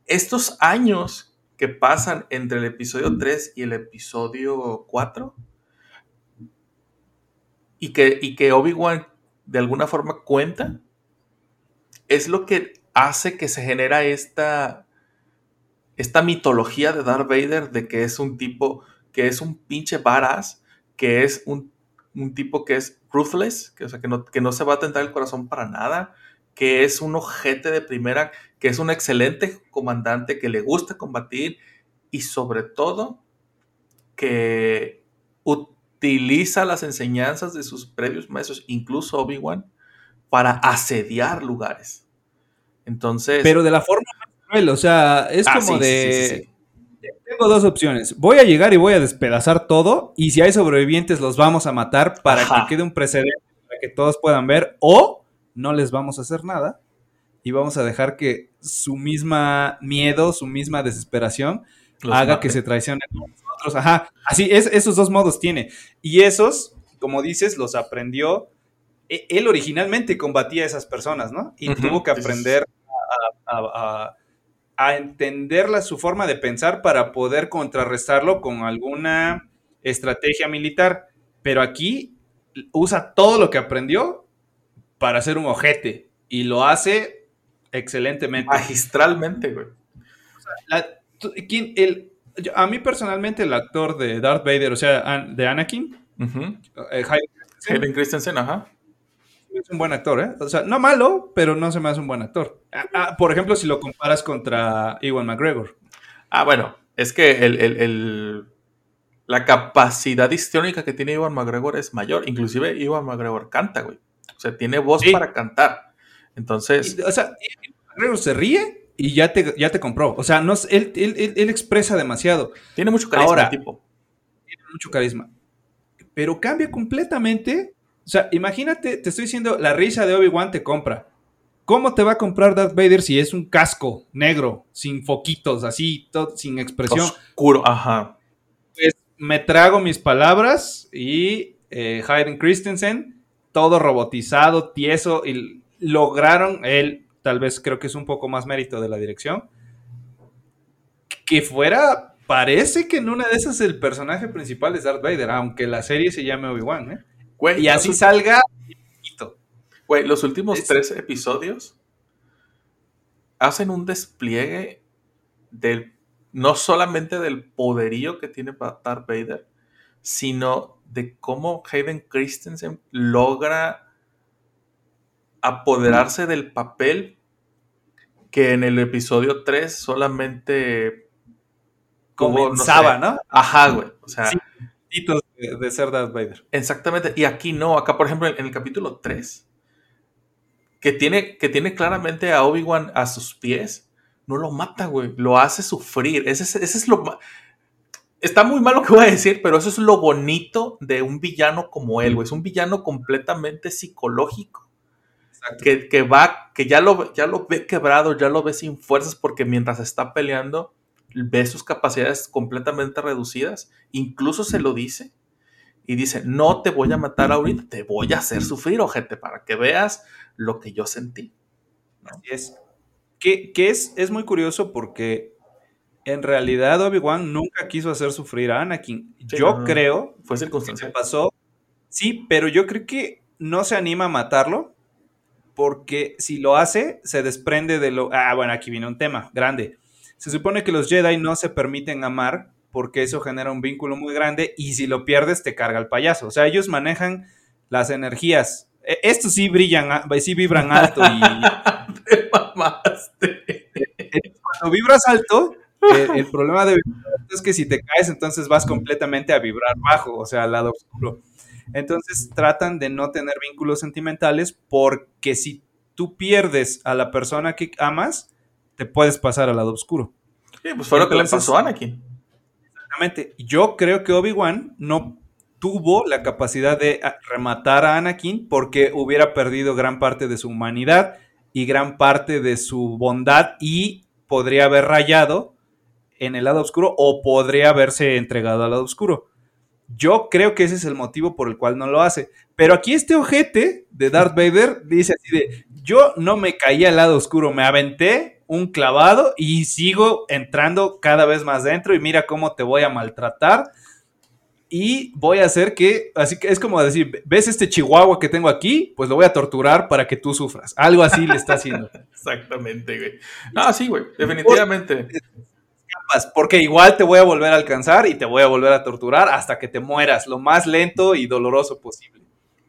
estos años que pasan entre el episodio 3 y el episodio 4 y que, y que Obi-Wan de alguna forma cuenta, es lo que hace que se genera esta, esta mitología de Darth Vader de que es un tipo, que es un pinche badass, que es un, un tipo que es ruthless, que, que, no, que no se va a tentar el corazón para nada, que es un ojete de primera, que es un excelente comandante, que le gusta combatir y sobre todo que utiliza las enseñanzas de sus previos maestros, incluso Obi-Wan, para asediar lugares. Entonces, Pero de la forma cruel, o sea, es Ah, como sí, de... sí, sí, sí. Tengo dos opciones. Voy a llegar y voy a despedazar todo y si hay sobrevivientes los vamos a matar para Ajá. que quede un precedente para que todos puedan ver o no les vamos a hacer nada y vamos a dejar que su misma miedo, su misma desesperación Los haga mate. que se traicionen nosotros. Ajá, así es, esos dos modos tiene. Y esos, como dices, los aprendió. e- Él originalmente combatía a esas personas, ¿no? Y tuvo que aprender a, a- a- a entender la- su forma de pensar para poder contrarrestarlo con alguna estrategia militar. Pero aquí usa todo lo que aprendió para ser un ojete. Y lo hace excelentemente. magistralmente, güey. La- tú- ¿quién- el- yo- a mí personalmente el actor de Darth Vader, o sea, An- de Anakin, eh, Hayden Christensen, Hayden Ajá. es un buen actor, ¿eh? O sea, no malo, pero no se me hace un buen actor. Ah, ah, por ejemplo, si lo comparas contra Ewan McGregor. Ah, bueno, es que el, el- el- la capacidad histriónica que tiene Iwan McGregor es mayor. Inclusive Iwan McGregor canta, güey. O sea, tiene voz Sí. para cantar. Entonces, Y, o sea, McGregor se ríe y ya te, ya te compró. O sea, no, él, él- él- él expresa demasiado. tiene mucho carisma Ahora- el tipo. tiene mucho carisma. Pero cambia completamente. O sea, imagínate, te estoy diciendo, la risa de Obi-Wan te compra. ¿Cómo te va a comprar Darth Vader si es un casco negro, sin foquitos, así, todo, sin expresión? Oscuro, ajá. Pues me trago mis palabras y eh, Hayden Christensen, todo robotizado, tieso, y lograron, él tal vez creo que es un poco más mérito de la dirección, que fuera, parece que en una de esas el personaje principal es Darth Vader, aunque la serie se llame Obi-Wan, ¿eh? Güey, Y así salga. güey, los últimos Es- tres episodios hacen un despliegue del no solamente del poderío que tiene Darth Vader, sino de cómo Hayden Christensen logra apoderarse del papel que en el episodio 3 solamente no Comenzaba, sé. ¿no? Ajá, güey. O sea, Sí. De, de ser Darth Vader. exactamente. Y aquí no. Acá, por ejemplo, en, en el capítulo 3, que tiene, que tiene claramente a Obi-Wan a sus pies, no lo mata, güey. Lo hace sufrir. Ese, es- ese es lo Está muy mal lo que voy a decir, pero eso es lo bonito de un villano como él, güey. Es un villano completamente psicológico. Que, que va, que ya lo, ya lo ve quebrado, ya lo ve sin fuerzas porque mientras está peleando ve sus capacidades completamente reducidas, incluso se lo dice y dice, no te voy a matar ahorita, te voy a hacer sufrir, ojete, para que veas lo que yo sentí. Así es. Que, que es, es muy curioso porque en realidad Obi-Wan nunca quiso hacer sufrir a Anakin. Sí, yo no. creo Fue que se circunstancial. pasó. Sí, pero yo creo que no se anima a matarlo porque si lo hace, se desprende de lo... Ah, bueno, aquí viene un tema grande. Se supone que los Jedi no se permiten amar porque eso genera un vínculo muy grande y si lo pierdes te carga el payaso. O sea, ellos manejan las energías. E- Estos sí brillan, sí vibran alto y Te mamaste. cuando vibras alto, eh, el problema de vibrar alto es que si te caes, entonces vas completamente a vibrar bajo, o sea, al lado oscuro. Entonces tratan de no tener vínculos sentimentales porque si tú pierdes a la persona que amas, te puedes pasar al lado oscuro. Sí, pues fue lo que le pasó a Anakin. Yo creo que Obi-Wan no tuvo la capacidad de ah, rematar a Anakin porque hubiera perdido gran parte de su humanidad y gran parte de su bondad y podría haber rayado en el lado oscuro o podría haberse entregado al lado oscuro. Yo creo que ese es el motivo por el cual no lo hace. Pero aquí este ojete de Darth Vader dice así de, yo no me caí al lado oscuro, me aventé un clavado y sigo entrando cada vez más dentro y mira cómo te voy a maltratar y voy a hacer que, así que es como decir, ¿ves este chihuahua que tengo aquí? Pues lo voy a torturar para que tú sufras. Algo así le está haciendo. Exactamente, güey. No, sí, güey, definitivamente. Porque igual te voy a volver a alcanzar y te voy a volver a torturar hasta que te mueras, lo más lento y doloroso posible.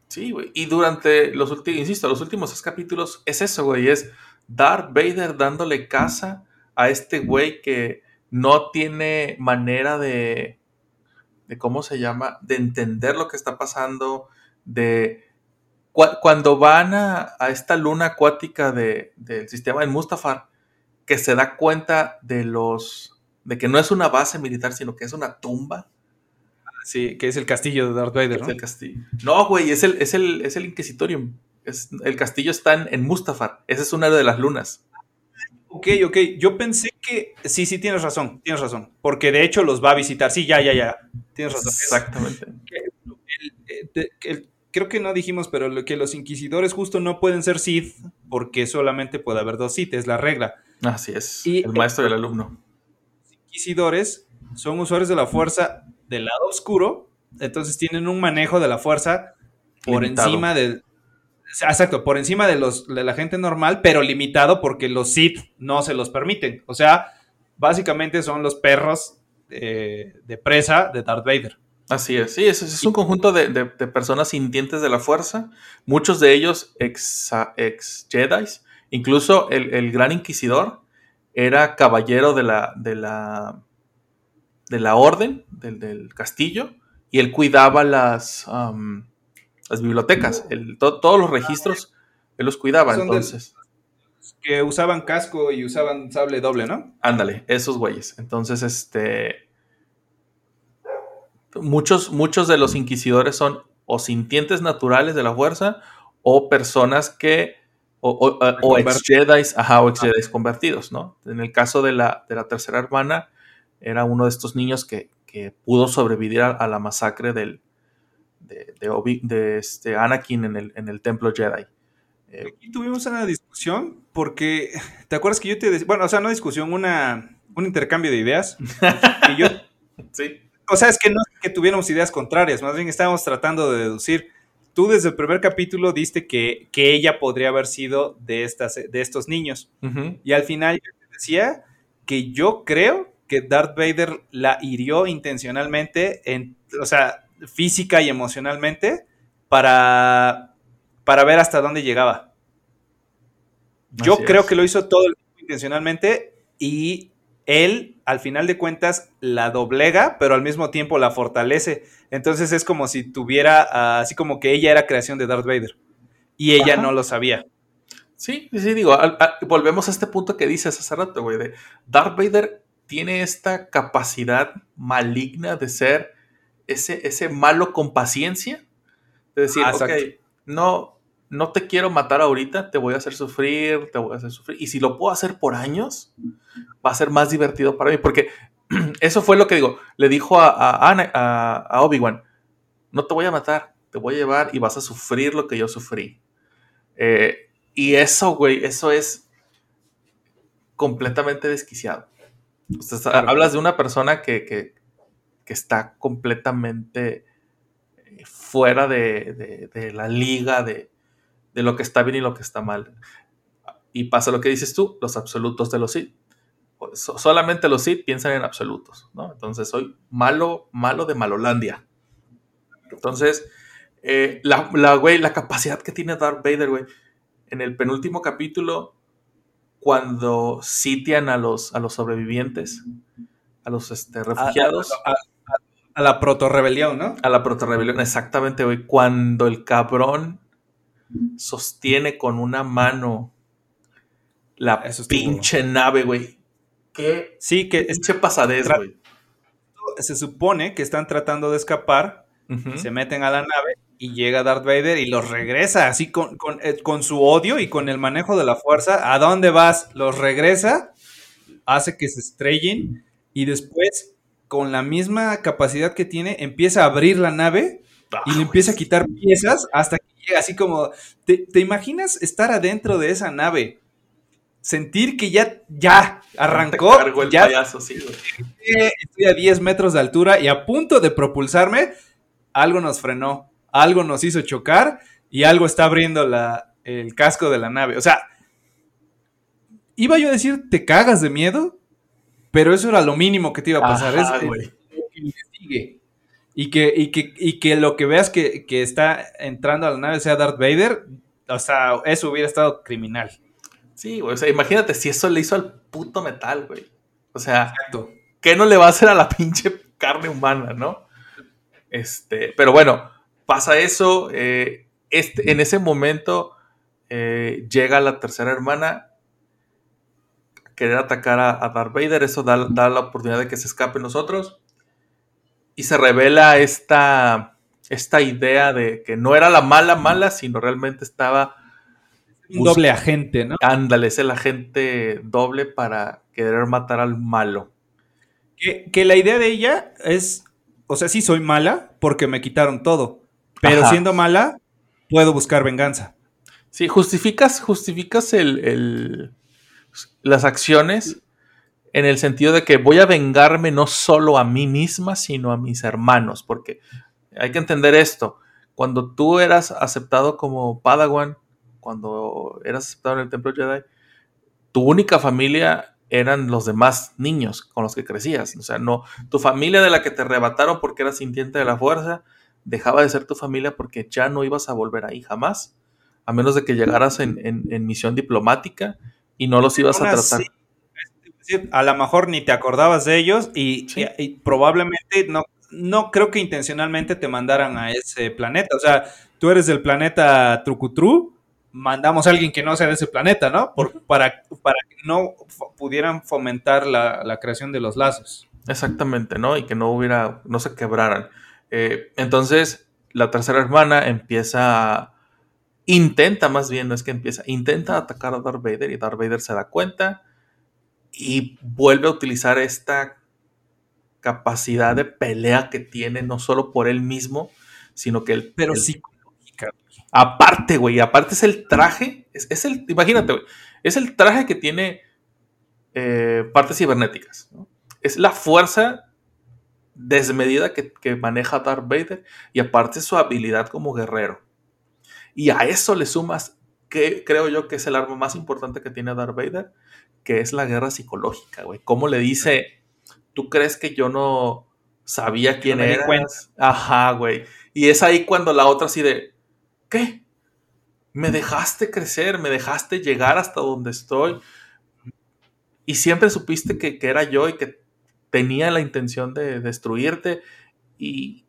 Sí, güey. Y durante los últimos, insisto, los últimos dos capítulos es eso, güey. Es Darth Vader dándole casa a este güey que no tiene manera de, de cómo se llama, de entender lo que está pasando, de cuando van a, esta luna acuática del sistema de Mustafar, que se da cuenta de los, de que no es una base militar, sino que es una tumba. Sí, que es el castillo de Darth Vader, ¿no? el castillo. No, güey, es el, es el, es el Inquisitorium. Es, el castillo está en, en Mustafar. Esa es una de las lunas. Ok, ok. Yo pensé que. Sí, sí, tienes razón. Tienes razón. Porque de hecho los va a visitar. Sí, ya, ya, ya. Tienes razón. Exactamente. creo que no dijimos, pero que los inquisidores justo no pueden ser Sith porque solamente puede haber dos Sith. Es la regla. Así es. el maestro y el alumno. Los inquisidores son usuarios de la fuerza del lado oscuro. Entonces tienen un manejo de la fuerza por encima del Exacto, por encima de, los, de la gente normal, pero limitado porque los Sith no se los permiten. O sea, básicamente son los perros de presa de Darth Vader. Así es, sí, es, un conjunto de, personas sintientes de la fuerza, muchos de ellos ex, ex Jedi, incluso el, gran inquisidor era caballero de la, de la, de la orden, del, castillo, y él cuidaba las, um, las bibliotecas, todos los registros, él los cuidaba, entonces. que usaban casco y usaban sable doble, ¿no? Ándale, esos güeyes. Entonces, este. Muchos, muchos de los inquisidores son o sintientes naturales de la fuerza o personas que. O, ex Jedi, ajá, o ex Jedi convertidos, ¿no? En el caso de la, de la tercera hermana, era uno de estos niños que, pudo sobrevivir a la masacre del, de, este Anakin en el, en el templo Jedi. Eh, Aquí tuvimos una discusión porque, ¿te acuerdas que yo te decía, bueno, o sea, no discusión, una, un intercambio de ideas? y yo, sí. O sea, es que no es que tuviéramos ideas contrarias, más bien estábamos tratando de deducir. Tú desde el primer capítulo diste que, que ella podría haber sido de, estas, de estos niños. Y al final yo te decía que yo creo que Darth Vader la hirió intencionalmente, en, o sea, física y emocionalmente para, para ver hasta dónde llegaba. Yo creo que lo hizo todo intencionalmente y él, al final de cuentas, la doblega, pero al mismo tiempo la fortalece. Entonces es como si tuviera, ah, así como que ella era creación de Darth Vader y ella no lo sabía. Sí, sí, digo, volvemos a este punto que dices hace rato, güey, de Darth Vader tiene esta capacidad maligna de ser ese, ese malo con paciencia. De decir, ah, ok, no, no te quiero matar ahorita, te voy a hacer sufrir, te voy a hacer sufrir. Y si lo puedo hacer por años, va a ser más divertido para mí. Porque eso fue lo que digo, le dijo a, a, a Obi-Wan, no te voy a matar, te voy a llevar y vas a sufrir lo que yo sufrí. Eh, y eso, güey, eso es completamente desquiciado. Hablas de una persona que, que está completamente eh, fuera de, la liga de, lo que está bien y lo que está mal. Y pasa lo que dices tú, los absolutos de los Sith. Solamente los Sith piensan en absolutos, ¿no? Entonces soy malo, malo de Malolandia. Entonces, eh, la, la, la capacidad que tiene Darth Vader, güey, en el penúltimo capítulo, cuando sitian a los, a los sobrevivientes, a los este, refugiados. A la proto-rebelión, ¿no? A la proto-rebelión, exactamente, güey. Cuando el cabrón sostiene con una mano la pinche nave, güey. Qué sí, que pinche pasadez, güey. Se supone que están tratando de escapar, se meten a la nave y llega Darth Vader y los regresa, así con, con, eh, con, su odio y con el manejo de la fuerza. ¿A dónde vas? Los regresa hace que se estrellen y después, con la misma capacidad que tiene, empieza a abrir la nave y le empieza a quitar piezas hasta que llega así como... ¿Te, te imaginas estar adentro de esa nave? Sentir que ya, ya, arrancó, el ya payaso, sí, güey. estoy a 10 metros de altura y a punto de propulsarme, algo nos frenó, algo nos hizo chocar y algo está abriendo la, el casco de la nave. O sea, iba yo a decir, te cagas de miedo, pero eso era lo mínimo que te iba a pasar. Ajá, es güey. que investigue. Y que, y, que, y que lo que veas que, que está entrando a la nave sea Darth Vader, o sea, eso hubiera estado criminal. Sí, güey. O sea, imagínate si eso le hizo al puto metal, güey. O sea, Exacto. ¿qué no le va a hacer a la pinche carne humana, no? Este, pero bueno, pasa eso. eh, este, en ese momento eh, llega la tercera hermana querer atacar a, a Darth Vader. Eso da, da la oportunidad de que se escapen nosotros. Y se revela esta, esta idea de que no era la mala mala, sino realmente estaba Un doble agente, ¿no? Ándale, es el agente doble para querer matar al malo. Que, que la idea de ella es, o sea, sí soy mala porque me quitaron todo, pero Ajá. siendo mala puedo buscar venganza. Sí, justificas, justificas el, el- las acciones en el sentido de que voy a vengarme no solo a mí misma, sino a mis hermanos, porque hay que entender esto. Cuando tú eras aceptado como Padawan, cuando eras aceptado en el Templo Jedi, tu única familia eran los demás niños con los que crecías. O sea, no, tu familia de la que te arrebataron porque eras sintiente de la fuerza, dejaba de ser tu familia porque ya no ibas a volver ahí jamás, a menos de que llegaras en, en- en misión diplomática y no los ibas a tratar. así, es decir, a lo mejor ni te acordabas de ellos y, Sí. y- y probablemente no, no creo que intencionalmente te mandaran a ese planeta. O sea, tú eres del planeta Trucutru, mandamos a alguien que no sea de ese planeta, ¿no? Por- para, para que no pudieran fomentar la, la creación de los lazos. Exactamente, ¿no? Y que no hubiera, no se quebraran. Eh, entonces, la tercera hermana empieza, a- intenta más bien, no es que empieza, intenta atacar a Darth Vader y Darth Vader se da cuenta y vuelve a utilizar esta capacidad de pelea que tiene, no solo por él mismo, sino que él, Pero psicológica. Aparte, güey, aparte es el traje, es, es el, imagínate, güey, es el traje que tiene eh, partes cibernéticas. ¿no? Es la fuerza desmedida que, que maneja Darth Vader y aparte su habilidad como guerrero. Y a eso le sumas, que creo yo que es el arma más importante que tiene Darth Vader, que es la guerra psicológica, güey. ¿Cómo le dice, tú crees que yo no sabía quién di eras? Ajá, güey. Y es ahí cuando la otra así de, ¿qué? Me dejaste crecer, me dejaste llegar hasta donde estoy. Y siempre supiste que, que era yo y que tenía la intención de destruirte. Y,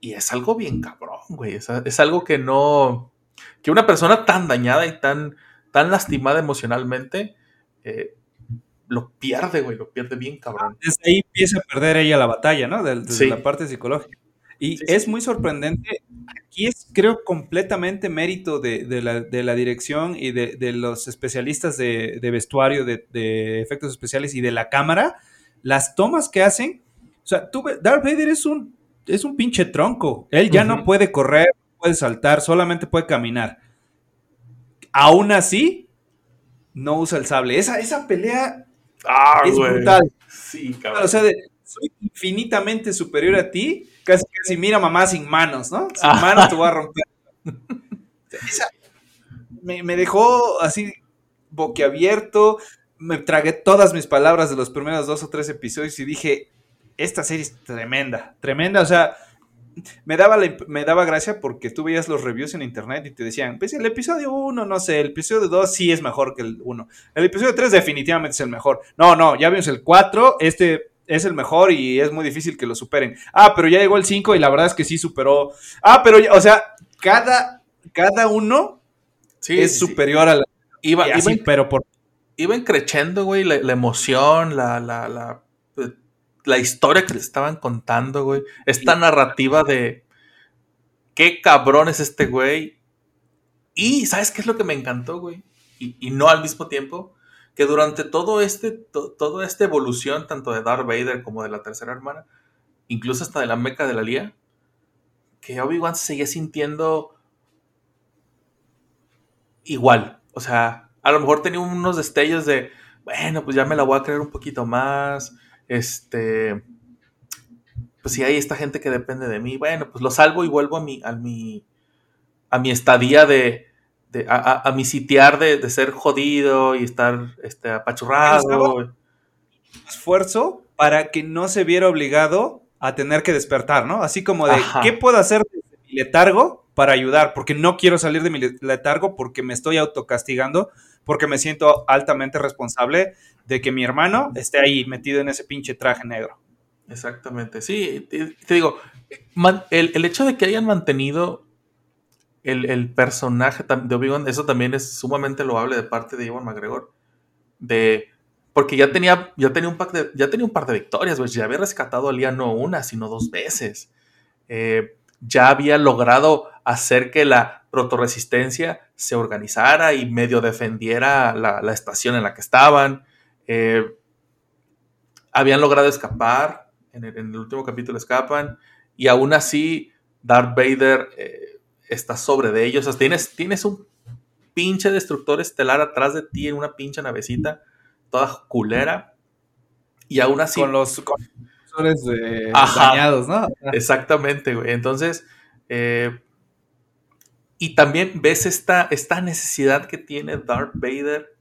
y es algo bien cabrón, güey. Es, es algo que no. Que una persona tan dañada y tan, tan lastimada emocionalmente eh, lo pierde, güey. Lo pierde bien cabrón. Desde ahí empieza a perder ella la batalla, ¿no? Del- Desde Sí. la parte psicológica. Y Sí, es sí. muy sorprendente. Aquí es, creo, completamente mérito de, de la, de la dirección y de, de los especialistas de, de vestuario, de, de efectos especiales y de la cámara. Las tomas que hacen. O sea, tú, Darth Vader es un, es un pinche tronco. Él ya no Ujú. puede correr, no puede saltar, solamente puede caminar. Aún así, no usa el sable. Esa, esa pelea Ah, es güey. brutal. Sí, cabrón. O sea, de, soy infinitamente superior a ti. Casi, casi, mira mamá sin manos, ¿no? Sin Ajá. manos te voy a romper. Esa- me, me dejó así boquiabierto. Me tragué todas mis palabras de los primeros dos o tres episodios y dije, esta serie es tremenda, tremenda. O sea, me daba, la me daba gracia porque tú veías los reviews en internet y te decían, pues el episodio 1, no sé, el episodio 2 sí es mejor que el 1. El episodio 3 definitivamente es el mejor. No, no, ya vimos el 4, este es el mejor y es muy difícil que lo superen. Ah, pero ya llegó el 5 y la verdad es que sí superó. Ah, pero, ya- o sea, cada, cada uno Sí, es sí, sí. superior a la... Iba, así, en- pero por... iba güey, la, la emoción, la, la, la, la historia que le estaban contando, güey. Esta narrativa de qué cabrón es este güey. Y, ¿sabes qué es lo que me encantó, güey? Y, y no al mismo tiempo, que durante todo este, to- toda esta evolución, tanto de Darth Vader como de la tercera hermana, incluso hasta de la meca de la Lía, que Obi-Wan se seguía sintiendo igual. O sea, a lo mejor tenía unos destellos de, bueno, pues ya me la voy a creer un poquito más. Este, pues si hay esta gente que depende de mí, bueno, pues lo salvo y vuelvo a mi, a mi, a mi estadía de, de- a, a- a mi sitiar de, de ser jodido y estar este, apachurrado. esfuerzo para que no se viera obligado a tener que despertar, ¿no? Así como de, Ajá. ¿qué puedo hacer desde mi letargo para ayudar? Porque no quiero salir de mi le- letargo porque me estoy autocastigando, porque me siento altamente responsable de que mi hermano esté ahí metido en ese pinche traje negro. Exactamente, sí, te, digo, el, el hecho de que hayan mantenido el, el personaje de Obi-Wan, eso también es sumamente loable de parte de Iwan McGregor, de, porque ya tenía, ya tenía, un, par de, ya tenía un par de victorias, güey, ya había rescatado a Lía no una, sino dos veces, Eh, ya había logrado hacer que la protoresistencia se organizara y medio defendiera la, la estación en la que estaban, Eh, habían logrado escapar, en el, en el último capítulo escapan, y aún así Darth Vader eh, está sobre de ellos. O sea, tienes, tienes un pinche destructor estelar atrás de ti en una pinche navecita, toda culera, y aún así... Con los con de- Ajá. dañados, ¿no? Exactamente, güey. Entonces, eh, y también ves esta, esta necesidad que tiene Darth Vader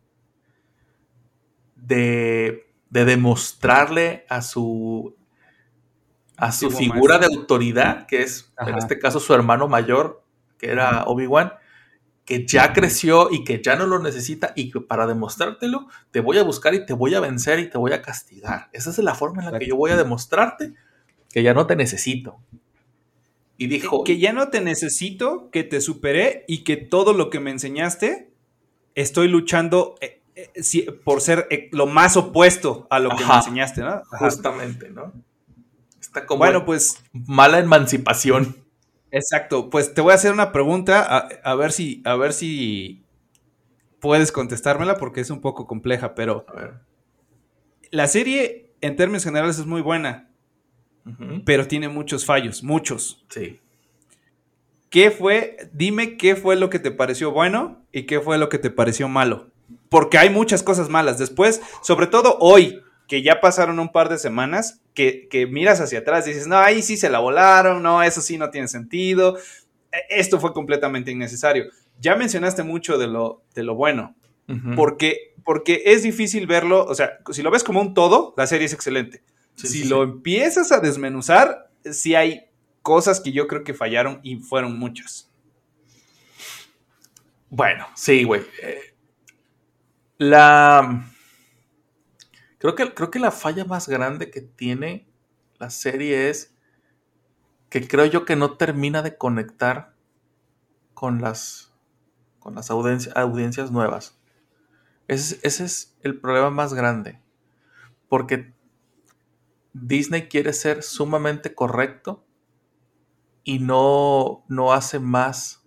de, de demostrarle a su, a su figura maestro. de autoridad, que es en este caso su hermano mayor, que era Obi-Wan, que ya creció y que ya no lo necesita y que para demostrártelo te voy a buscar y te voy a vencer y te voy a castigar. Esa es la forma en la que yo voy a demostrarte que ya no te necesito. Y dijo, que ya no te necesito, que te superé y que todo lo que me enseñaste estoy luchando eh, eh, si- por ser eh, lo más opuesto a lo que me enseñaste, ¿no? Ajá. justamente, ¿no? Está como Bueno, pues mala emancipación. exacto. Pues te voy a hacer una pregunta a, a ver si a ver si puedes contestármela porque es un poco compleja, pero A ver. la serie en términos generales es muy buena, Pero tiene muchos fallos, muchos. Sí. ¿Qué fue? Dime qué fue lo que te pareció bueno y qué fue lo que te pareció malo. Porque hay muchas cosas malas. Después, sobre todo hoy, que ya pasaron un par de semanas, que, que miras hacia atrás y dices, no, ahí sí se la volaron, no, eso sí no tiene sentido. E- Esto fue completamente innecesario. Ya mencionaste mucho de lo, de lo bueno, porque, porque es difícil verlo, o sea, si lo ves como un todo, la serie es excelente. Sí, si sí, lo sí. empiezas a desmenuzar, sí hay cosas que yo creo que fallaron y fueron muchas. Bueno, sí, güey. Eh, la. Creo que, creo que la falla más grande que tiene la serie es que creo yo que no termina de conectar con las, con las audiencias, audiencias nuevas. Ese, es- ese es el problema más grande. Porque Disney quiere ser sumamente correcto y no, no hace más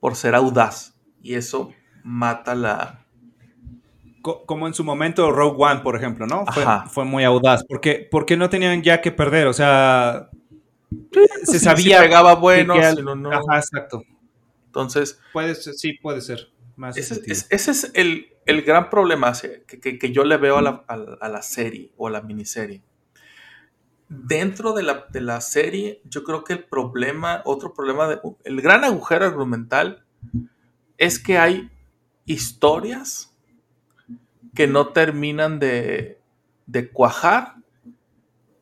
por ser audaz. Y eso mata la... Co- como en su momento Rogue One, por ejemplo, ¿no? Fue, muy audaz. Porque, porque no tenían ya que perder, o sea, se si- sabía. si pegaba bueno, que al- si no, no. Ajá, exacto. Entonces, Puede ser, sí, puede ser. Más ese, efectivo. es, ese es el, el gran problema que, que- yo le veo a la, a la- serie o a la miniserie. Dentro de la, de la serie, yo creo que el problema, otro problema, de, el gran agujero argumental es que hay historias que no terminan de, de cuajar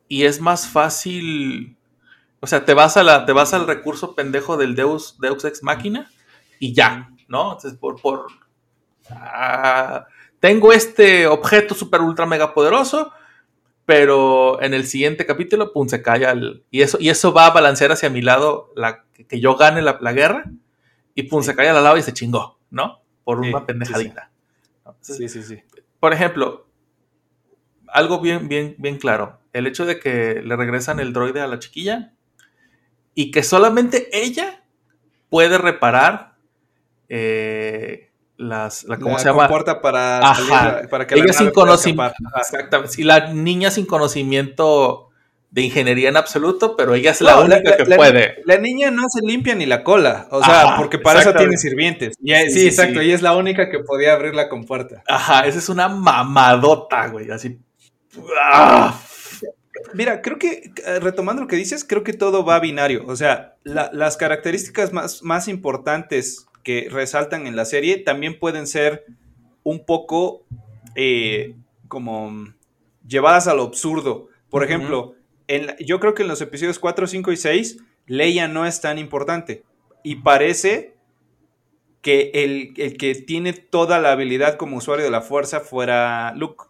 y es más fácil, o sea, te vas, a la, te vas al recurso pendejo del Deus, Deus Ex Máquina y ya, ¿no? Entonces, por ah, tengo este objeto super ultra mega poderoso, pero en el siguiente capítulo, pum, se calla el, y eso, y eso va a balancear hacia mi lado la, que, yo gane la, la guerra y pum, se calla la lava y se chingó, ¿no? Por Sí, una sí, pendejadita. Entonces, Sí, sí, sí. por ejemplo, algo bien, bien, bien claro. El hecho de que le regresan el droide a la chiquilla y que solamente ella puede reparar eh, las, la, ¿cómo La se llama? compuerta para, salir- para que la Ella nave sin conocimiento. Exactamente. Y la niña sin conocimiento de ingeniería en absoluto, pero ella es la No, única que la- puede. La niña no se limpia ni la cola, o sea, Ajá, porque para eso tiene sirvientes. Y, sí, Sí, sí, exacto, sí. y es la única que podía abrir la compuerta. Ajá, esa es una mamadota, güey. Así. ¡Ah! Mira, creo que, eh, retomando lo que dices, creo que todo va binario. O sea, la- las características más, más importantes que resaltan en la serie también pueden ser un poco eh, como llevadas a lo absurdo. Por ejemplo, en la- yo creo que en los episodios 4, 5 y 6, Leia no es tan importante. Y parece que el, el que tiene toda la habilidad como usuario de la fuerza fuera Luke.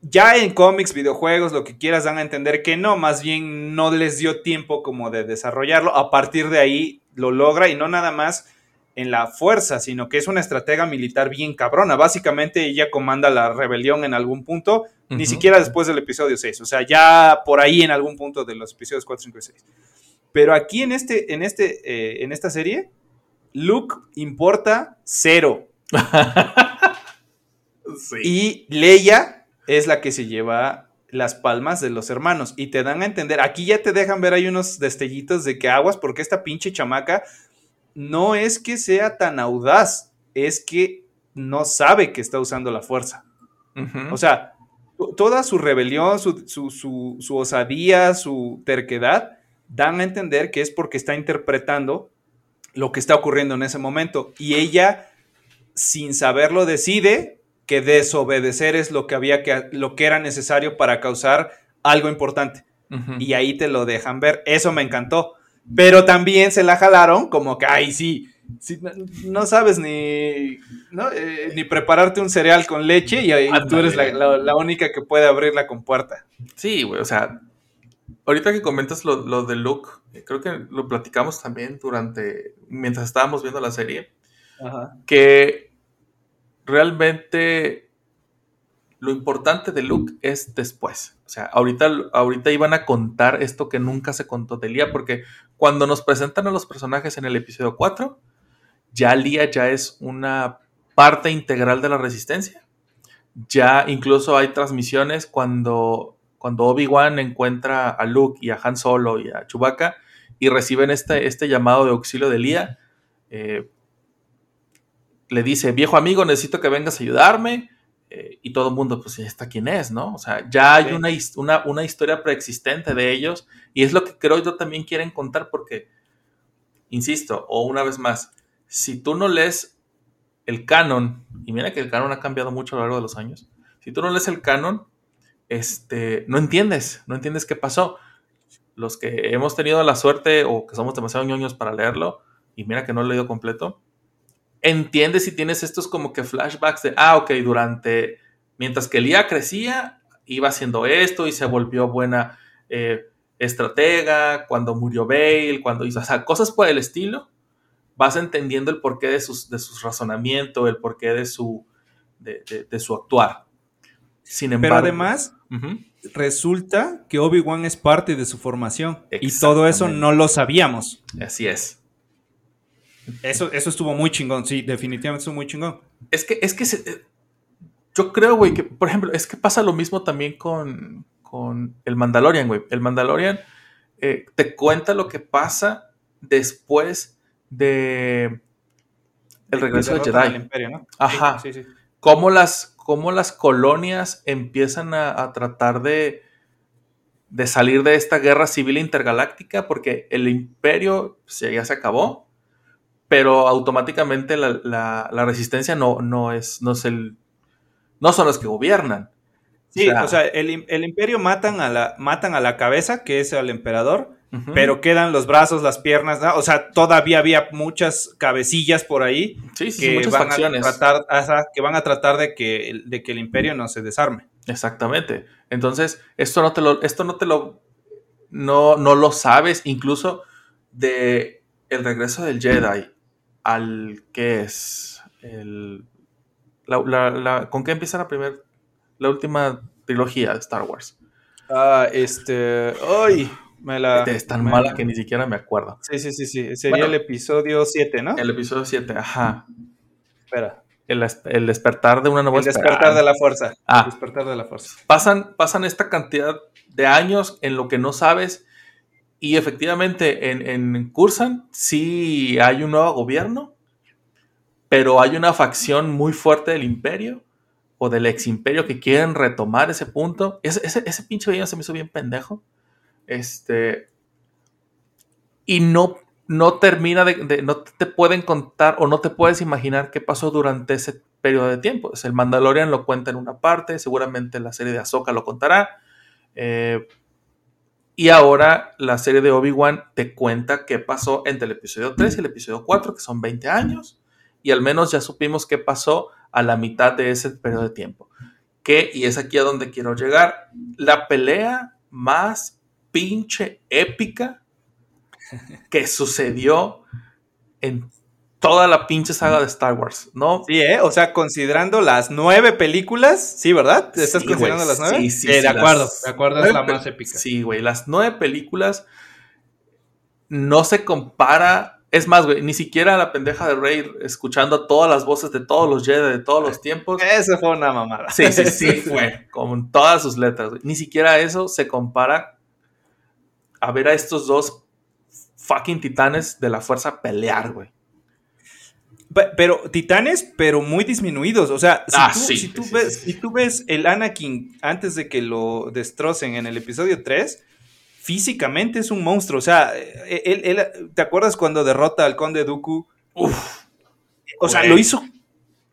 Ya en cómics, videojuegos, lo que quieras, dan a entender que no, más bien no les dio tiempo como de desarrollarlo. A partir de ahí lo logra y no nada más en la fuerza, sino que es una estratega militar bien cabrona. Básicamente ella comanda la rebelión en algún punto, ni siquiera después del episodio 6, o sea, ya por ahí en algún punto de los episodios 4, 5 y 6. Pero aquí en, este, en, este, eh, en esta serie, Luke importa cero. Sí. Y Leia es la que se lleva las palmas de los hermanos. Y te dan a entender, aquí ya te dejan ver hay unos destellitos de que aguas, porque esta pinche chamaca no es que sea tan audaz, es que no sabe que está usando la fuerza. O sea, to- toda su rebelión, su, su- su- su osadía, su terquedad, dan a entender que es porque está interpretando lo que está ocurriendo en ese momento. Y ella, sin saberlo, decide que desobedecer es lo que había que, lo que era necesario para causar algo importante. Y ahí te lo dejan ver. Eso me encantó. Pero también se la jalaron como que, ay, sí, sí, no, no sabes ni, ¿no? Eh, ni prepararte un cereal con leche y, ahí tú eres la, la- la única que puede abrir la compuerta. Sí, güey, o sea, ahorita que comentas lo, lo de Luke, creo que lo platicamos también durante, mientras estábamos viendo la serie, que realmente lo importante de Luke es después. O sea, ahorita, ahorita iban a contar esto que nunca se contó de Lía, porque cuando nos presentan a los personajes en el episodio 4, ya Lía ya es una parte integral de la resistencia. Ya incluso hay transmisiones cuando, cuando Obi-Wan encuentra a Luke y a Han Solo y a Chewbacca y reciben este, este llamado de auxilio de Lía. Le dice, viejo amigo, necesito que vengas a ayudarme. eh, y todo el mundo, pues, ¿esta quién es, no? O sea, ya hay Sí. una, una, una historia preexistente de ellos y es lo que creo yo también quieren contar porque, insisto, o una vez más, si tú no lees el canon, y mira que el canon ha cambiado mucho a lo largo de los años, si tú no lees el canon, este, no entiendes, no entiendes qué pasó. Los que hemos tenido la suerte o que somos demasiado ñoños para leerlo, y mira que no lo he leído completo, entiendes si tienes estos como que flashbacks de, ah, ok, durante, mientras que Lía crecía, iba haciendo esto y se volvió buena eh, estratega, cuando murió Bale, cuando hizo, o sea, cosas por el estilo, vas entendiendo el porqué de, sus, de sus razonamientos, el porqué de su, de, de- de su actuar. Sin embargo, Pero además, resulta que Obi-Wan es parte de su formación. Y todo eso no lo sabíamos. así es. Eso, eso estuvo muy chingón, sí, definitivamente estuvo muy chingón. Es que, es que se- eh, yo creo, güey, que, por ejemplo, es que pasa lo mismo también con, con el Mandalorian, güey. El Mandalorian eh, te cuenta lo que pasa después de el regreso de Jedi. Imperio, ¿no? Ajá. Sí, sí, sí. Cómo las, cómo las colonias empiezan a, a tratar de, de salir de esta guerra civil intergaláctica, porque el imperio pues, ya se acabó, pero automáticamente la, la- la resistencia no, no, es, no es el. No son los que gobiernan. Sí, O sea- o sea, el, el imperio matan a, la, matan a la cabeza, que es el emperador, pero quedan los brazos, las piernas, ¿no? o sea, todavía había muchas cabecillas por ahí sí, sí, que muchas van, a tratar, que van a tratar de que, de que el imperio no se desarme. Exactamente. Entonces, esto no te lo, esto no te lo, no, no lo sabes, incluso de el regreso del Jedi al que es el, la, la- la- ¿con qué empieza la primera, la última trilogía de Star Wars? Ah, este, ay, me la... es tan me- mala que ni siquiera me acuerdo. Sí, sí, sí, sí, sería Bueno. el episodio 7, ¿no? El episodio 7, ajá. Espera. El, el despertar de una nueva El despertar esperanza. de la fuerza. Ah. El despertar de la fuerza. pasan, pasan esta cantidad de años en lo que no sabes y efectivamente en, en Cursan sí hay un nuevo gobierno, pero hay una facción muy fuerte del imperio o del ex imperio que quieren retomar ese punto. Ese, ese, pinche villano se me hizo bien pendejo. Este... Y no, no termina de, de- No te pueden contar o no te puedes imaginar qué pasó durante ese periodo de tiempo. O sea, el Mandalorian lo cuenta en una parte, seguramente la serie de Ahsoka lo contará. eh, y ahora la serie de Obi-Wan te cuenta qué pasó entre el episodio 3 y el episodio 4, que son 20 años. Y al menos ya supimos qué pasó a la mitad de ese periodo de tiempo. Que, y es aquí a donde quiero llegar, la pelea más pinche épica que sucedió en toda la pinche saga de Star Wars, ¿no? Sí, ¿eh? O sea, considerando las nueve películas, sí, ¿verdad? ¿Estás Sí, considerando las nueve? sí, sí, Eh, sí, de acuerdo, las de acuerdo, es la más épica. Sí, güey, las nueve películas no se compara. Es más, güey, ni siquiera la pendeja de Rey escuchando todas las voces de todos los Jedi de todos los tiempos. Eso fue una mamada. Sí, sí, sí, fue. Con todas sus letras, güey. Ni siquiera eso se compara a ver a estos dos fucking titanes de la fuerza pelear, güey. Pe- Pero titanes, pero muy disminuidos. O sea, si, Ah, tú, sí, si tú sí, sí, ves, sí. si tú ves el Anakin antes de que lo destrocen en el episodio 3, físicamente es un monstruo. O sea, eh, él, él- ¿te acuerdas cuando derrota al conde Dooku? Uf, O sea, lo hizo.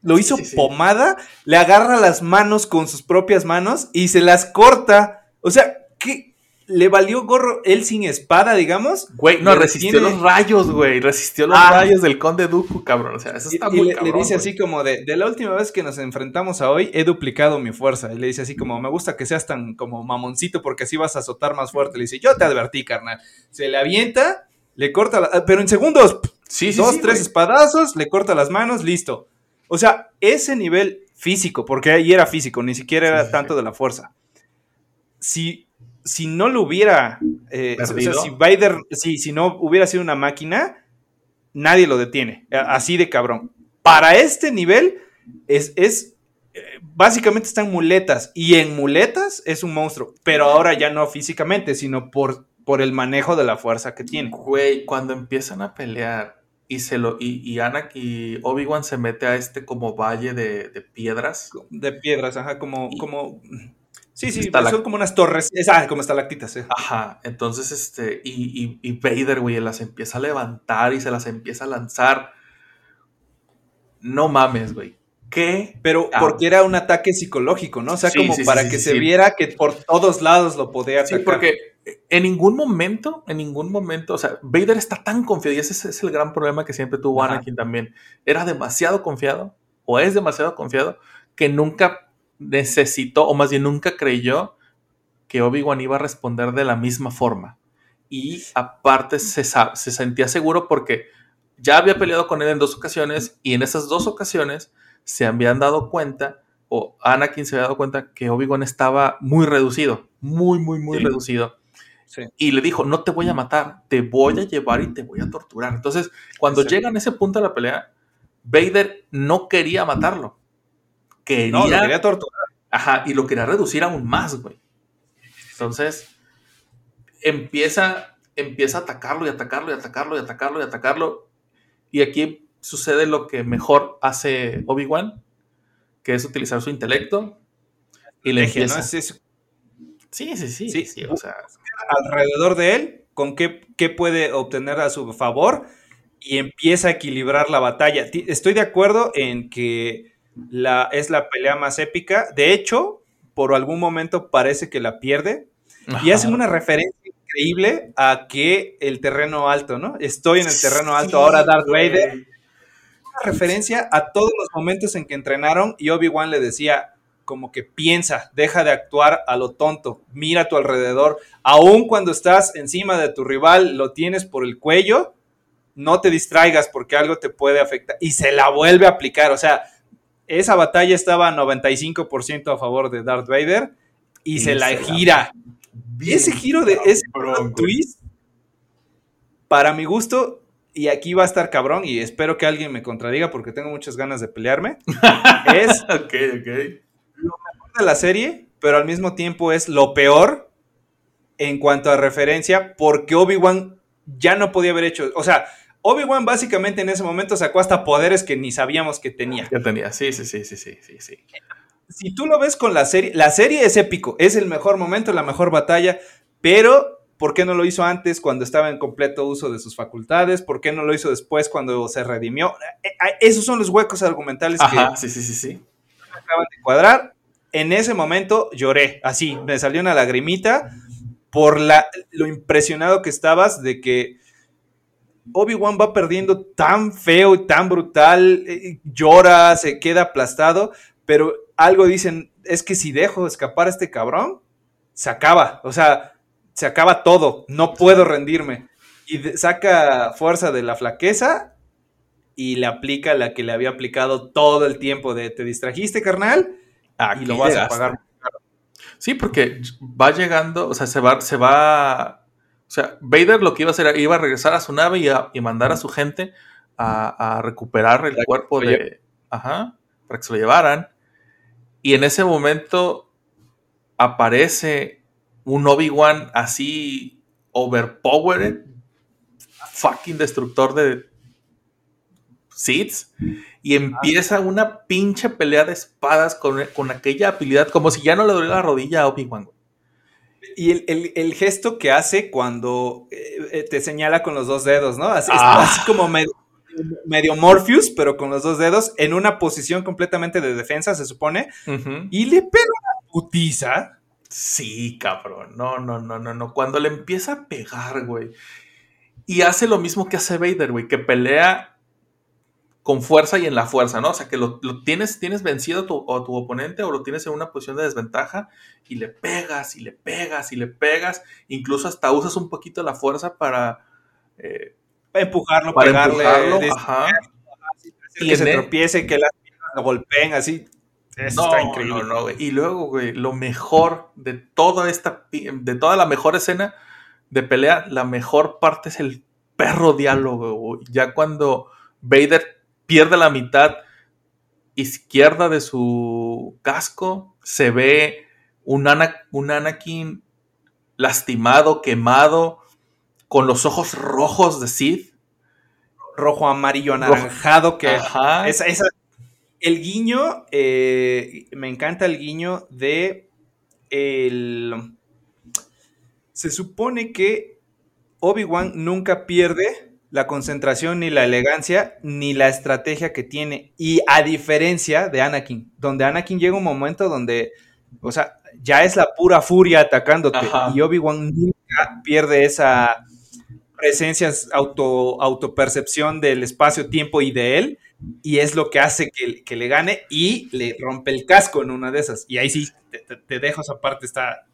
Lo Sí, hizo sí, sí. pomada, le agarra las manos con sus propias manos y se las corta. O sea, ¿qué? Le valió gorro él sin espada, digamos. Güey, no, resistió los rayos, güey. Resistió los Ah. rayos del conde Dooku, cabrón. O sea, eso Y, está y muy le, le cabrón, dice güey. así como de, de la última vez que nos enfrentamos a hoy, he duplicado mi fuerza. Y le dice así como, me gusta que seas tan como mamoncito porque así vas a azotar más fuerte. Le dice, yo te advertí, carnal. Se le avienta, le corta, la- pero en segundos, Sí, sí, dos, sí, tres güey. espadazos, le corta las manos, listo. O sea, ese nivel físico, porque ahí era físico, ni siquiera era tanto de la fuerza. Si, si no lo hubiera, eh, o sea, si Vader, si, si no hubiera sido una máquina, nadie lo detiene, así de cabrón. Para este nivel, es, es eh, básicamente están muletas, y en muletas es un monstruo, pero ahora ya no físicamente, sino por, por el manejo de la fuerza que tiene. Güey, cuando empiezan a pelear y se lo y, y Anakin y Obi-Wan se mete a este como valle de, de piedras. De piedras, ajá, como, Y- como. Sí, sí, Estalac- son como unas torres. es- Ah, como estalactitas, eh. Ajá, entonces este y, y, y Vader, güey, las empieza a levantar y se las empieza a lanzar. No mames, güey. ¿Qué? Pero Ah. porque era un ataque psicológico, ¿no? O sea, Sí, como sí, sí, para sí, que sí, se sí. viera que por todos lados lo podía Sí, atacar. porque en ningún momento, en ningún momento, o sea, Vader está tan confiado, y ese es, es el gran problema que siempre tuvo Ajá. Anakin también. Era demasiado confiado, o es demasiado confiado, que nunca necesitó, o más bien nunca creyó que Obi-Wan iba a responder de la misma forma. Y aparte se, se sentía seguro porque ya había peleado con él en dos ocasiones, y en esas dos ocasiones se habían dado cuenta, o Anakin se había dado cuenta que Obi-Wan estaba muy reducido, muy, muy, muy Sí. reducido. Sí. Y le dijo, no te voy a matar, te voy a llevar y te voy a torturar. Entonces, cuando Exacto. llegan a ese punto de la pelea, Vader no quería matarlo. Quería, No, lo quería torturar. ajá, y lo quería reducir aún más, güey. Entonces, empieza, empieza a atacarlo y atacarlo y atacarlo y atacarlo y atacarlo. Y aquí sucede lo que mejor hace Obi-Wan, que es utilizar su intelecto. Y le ¿no? empieza. Es- es Sí, sí, sí, Sí. sí, o sea, alrededor de él, con qué, qué puede obtener a su favor y empieza a equilibrar la batalla. Estoy de acuerdo en que la, es la pelea más épica. De hecho, por algún momento parece que la pierde. Y hacen una referencia increíble a que el terreno alto, ¿no? Estoy en el terreno alto, Sí, ahora Darth. Vader. Una referencia a todos los momentos en que entrenaron y Obi-Wan le decía como que piensa, deja de actuar a lo tonto, mira a tu alrededor, aun cuando estás encima de tu rival, lo tienes por el cuello, no te distraigas porque algo te puede afectar y se la vuelve a aplicar, o sea, esa batalla estaba 95% a favor de Darth Vader y, Y se la se gira. Ese giro de ese twist, para mi gusto, y aquí va a estar cabrón y espero que alguien me contradiga porque tengo muchas ganas de pelearme, es ok, ok. de la serie, pero al mismo tiempo es lo peor en cuanto a referencia porque Obi-Wan ya no podía haber hecho, o sea, Obi-Wan básicamente en ese momento sacó hasta poderes que ni sabíamos que tenía. Ya tenía, sí, sí, sí, sí, sí, sí, sí. Si tú lo ves con la serie, la serie es épico, es el mejor momento, la mejor batalla, pero ¿por qué no lo hizo antes cuando estaba en completo uso de sus facultades? ¿Por qué no lo hizo después cuando se redimió? Eh, eh, Esos son los huecos argumentales Ajá, que sí, sí, sí, sí. acaban de cuadrar. En ese momento lloré, así, me salió una lagrimita por la, lo impresionado que estabas de que Obi-Wan va perdiendo tan feo y tan brutal, eh, llora, se queda aplastado, pero algo dicen, es que si dejo escapar a este cabrón, se acaba, o sea, se acaba todo, no puedo rendirme. Y de- saca fuerza de la flaqueza y le aplica la que le había aplicado todo el tiempo de te distrajiste, carnal, Aquí y lo vas a pagar. Sí, porque va llegando, o sea, se va, se va. O sea, Vader lo que iba a hacer era- iba a regresar a su nave y, a- y mandar a su gente a, a recuperar el cuerpo de. Ajá, para que se lo llevaran. Y en ese momento aparece un Obi-Wan así overpowered, fucking destructor de Seeds, y empieza una pinche pelea de espadas con, con aquella habilidad, como si ya no le doliera la rodilla a Obi-Wan. Y el, el- el gesto que hace cuando eh, eh, te señala con los dos dedos, ¿no? Así, Ah. así como medio, medio Morpheus, pero con los dos dedos, en una posición completamente de defensa, se supone, y le pega una putiza. Sí, cabrón. No, no, no, no, no. Cuando le empieza a pegar, güey. Y hace lo mismo que hace Vader, güey, que pelea con fuerza y en la fuerza, ¿no? O sea, que lo, lo tienes, tienes vencido a tu, a tu oponente o lo tienes en una posición de desventaja y le pegas y le pegas y le pegas. Incluso hasta usas un poquito la fuerza para, eh, Para empujarlo, para pegarle, empujarlo. Ajá. Y que se el- tropiece, que las lo golpeen, así. Eso No, está increíble. no, no, güey. Y luego, güey, lo mejor de toda esta, de toda la mejor escena de pelea, la mejor parte es el perro diálogo, güey. Ya cuando Vader pierde la mitad izquierda de su casco, se ve un, Ana- un Anakin lastimado, quemado, con los ojos rojos de Sith. Rojo, amarillo, anaranjado, que Ajá. Esa, esa- el guiño, eh, me encanta el guiño de el... Se supone que Obi-Wan nunca pierde la concentración, ni la elegancia, ni la estrategia que tiene. Y a diferencia de Anakin, donde Anakin llega un momento donde, o sea, ya es la pura furia atacándote. Ajá. Y Obi-Wan nunca pierde esa presencia, auto, autopercepción del espacio-tiempo y de él y es lo que hace que, que le gane y le rompe el casco en una de esas. Y ahí sí, te, te- te dejo esa parte, está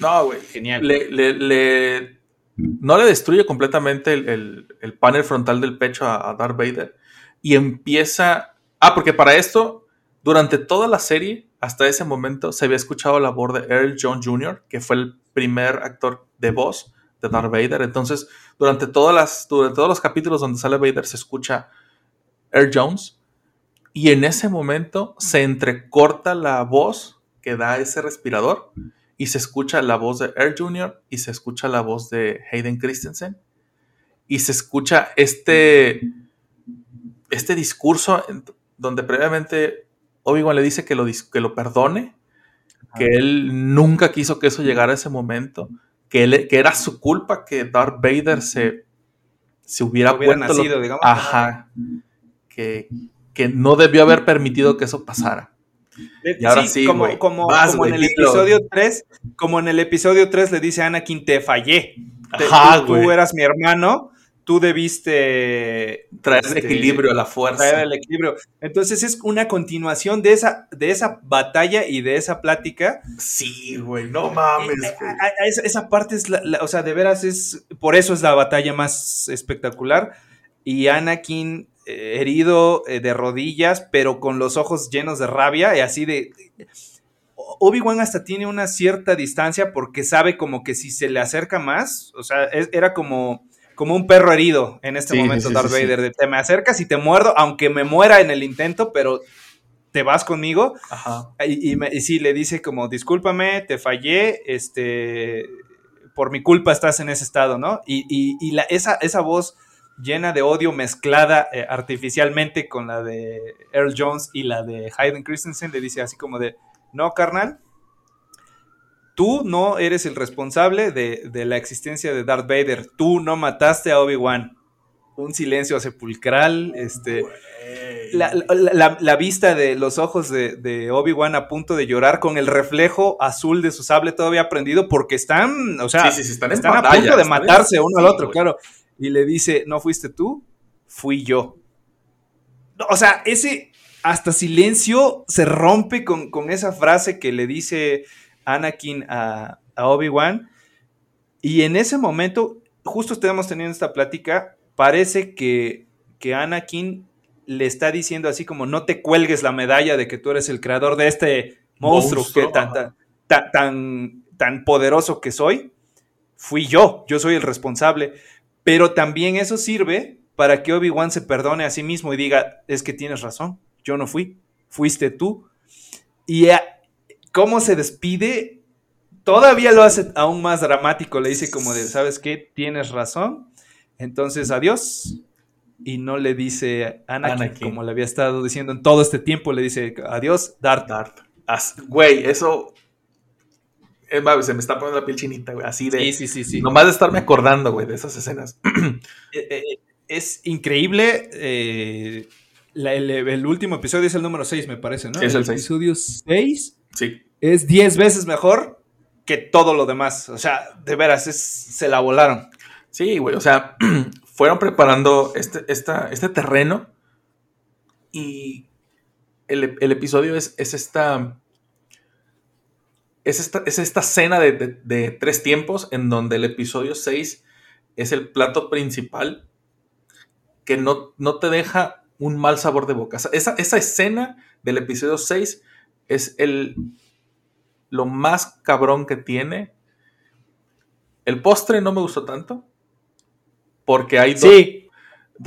No, güey. genial. le, le- le- no le destruye completamente el, el- el panel frontal del pecho a, a Darth Vader y empieza... Ah, porque para esto, durante toda la serie, hasta ese momento, se había escuchado la voz de Earl John Jr., que fue el primer actor de voz de Darth Vader. Entonces, durante, todas las, durante todos los capítulos donde sale Vader, se escucha Earl Jones. Y en ese momento se entrecorta la voz que da ese respirador y se escucha la voz de Earl Jr. y se escucha la voz de Hayden Christensen y se escucha este este discurso donde previamente Obi-Wan le dice que lo, que lo perdone, que él nunca quiso que eso llegara a ese momento, que, él- que era su culpa que Darth Vader se, se hubiera, lo- digamos. Ajá. Que, que no debió haber permitido que eso pasara. Y ahora sí, como, como, Vas, como en el dilo. episodio 3, como en el episodio 3 le dice a Anakin, te fallé. Te- Ajá, tú, eras mi hermano, tú debiste Traer este, equilibrio a la fuerza. traer el equilibrio. Entonces es una continuación de esa, de esa batalla y de esa plática. Sí, güey, no mames. Eh, güey. a- a- esa, esa parte es, la, la- o sea, de veras es, por eso es la batalla más espectacular. Y Anakin eh, herido eh, de rodillas, pero con los ojos llenos de rabia y así de... Obi-Wan hasta tiene una cierta distancia porque sabe como que si se le acerca más, o sea, es- era como como un perro herido en este Sí, momento, sí, Darth sí. Vader. de, te me acercas y te muerdo, aunque me muera en el intento, pero te vas conmigo. Ajá. Y, y me- y sí, le dice como, discúlpame, te fallé, este, por mi culpa estás en ese estado, ¿no? Y, y- y la, esa, esa voz llena de odio mezclada eh, artificialmente con la de Earl Jones y la de Hayden Christensen, le dice así como de, no, carnal, tú no eres el responsable de, de la existencia de Darth Vader, tú no mataste a Obi-Wan. Un silencio sepulcral, este la, la- la- la vista de los ojos de, de Obi-Wan a punto de llorar con el reflejo azul de su sable todavía prendido porque están, o sea, Sí, sí, sí, están a punto de matarse uno al otro, claro. Y le dice, no fuiste tú, fui yo. O sea, ese hasta silencio se rompe con, con esa frase que le dice Anakin a, a Obi-Wan. Y en ese momento, justo estamos teniendo esta plática, parece que, que Anakin le está diciendo así como no te cuelgues la medalla de que tú eres el creador de este monstruo, Monstruo, que tan, tan, tan, tan poderoso que soy. Fui yo, yo soy el responsable. Pero también eso sirve para que Obi-Wan se perdone a sí mismo y diga, es que tienes razón, yo no fui, fuiste tú. Y a- cómo se despide, todavía lo hace aún más dramático, le dice como de, ¿sabes qué? Tienes razón, entonces adiós. Y no le dice a Anakin, Anakin. como le había estado diciendo en todo este tiempo, le dice adiós, Darth. Darth. As- Güey, eso. Se me está poniendo la piel chinita, güey. Así de. Sí, sí, sí, sí. Nomás de estarme acordando, güey, de esas escenas. Eh, eh, es increíble. eh, la- el, el último episodio es el número 6, me parece, ¿no? Es el seis. episodio 6 Sí. es 10 veces mejor que todo lo demás. O sea, de veras, es, se la volaron. Sí, güey. O sea, fueron preparando este, esta, este terreno. Y el, el episodio es, es esta. Es esta, es esta de, de- tres tiempos en donde el episodio 6 es el plato principal que no, no te deja un mal sabor de boca. Esa, esa escena del episodio 6 es el, lo más cabrón que tiene. El postre no me gustó tanto. Porque hay Sí,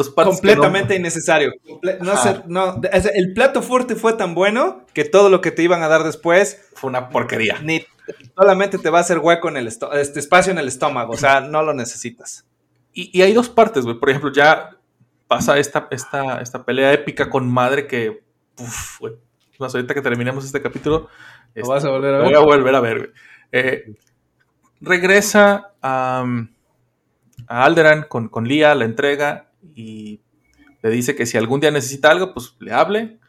partes. completamente innecesario. Comple- no Ajá. ser- no, o sea, el plato fuerte fue tan bueno que todo lo que te iban a dar después fue una porquería. ni solamente te va a hacer hueco en el este espacio en el estómago. O sea, no lo necesitas. Y, y hay dos partes, güey. Por ejemplo, ya pasa esta, esta, esta pelea épica con madre que. Uf, güey. Más ahorita que terminemos este capítulo. este, vas a volver a lo ver? Voy a volver a ver, güey. Eh, regresa a, a Alderan con, con Lía, la entrega y le dice que si algún día necesita algo, pues le hable.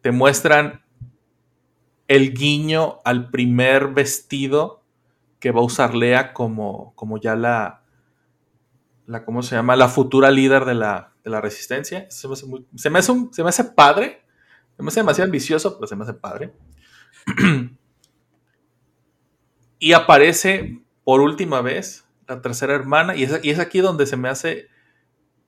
Te muestran el guiño al primer vestido que va a usar Lea como, como ya la, la, ¿cómo se llama? La futura líder de la, de la resistencia. Se me, hace se me hace padre. Se me hace demasiado ambicioso, pero se me hace padre. y aparece por última vez la tercera hermana. Y es, y es aquí donde se me hace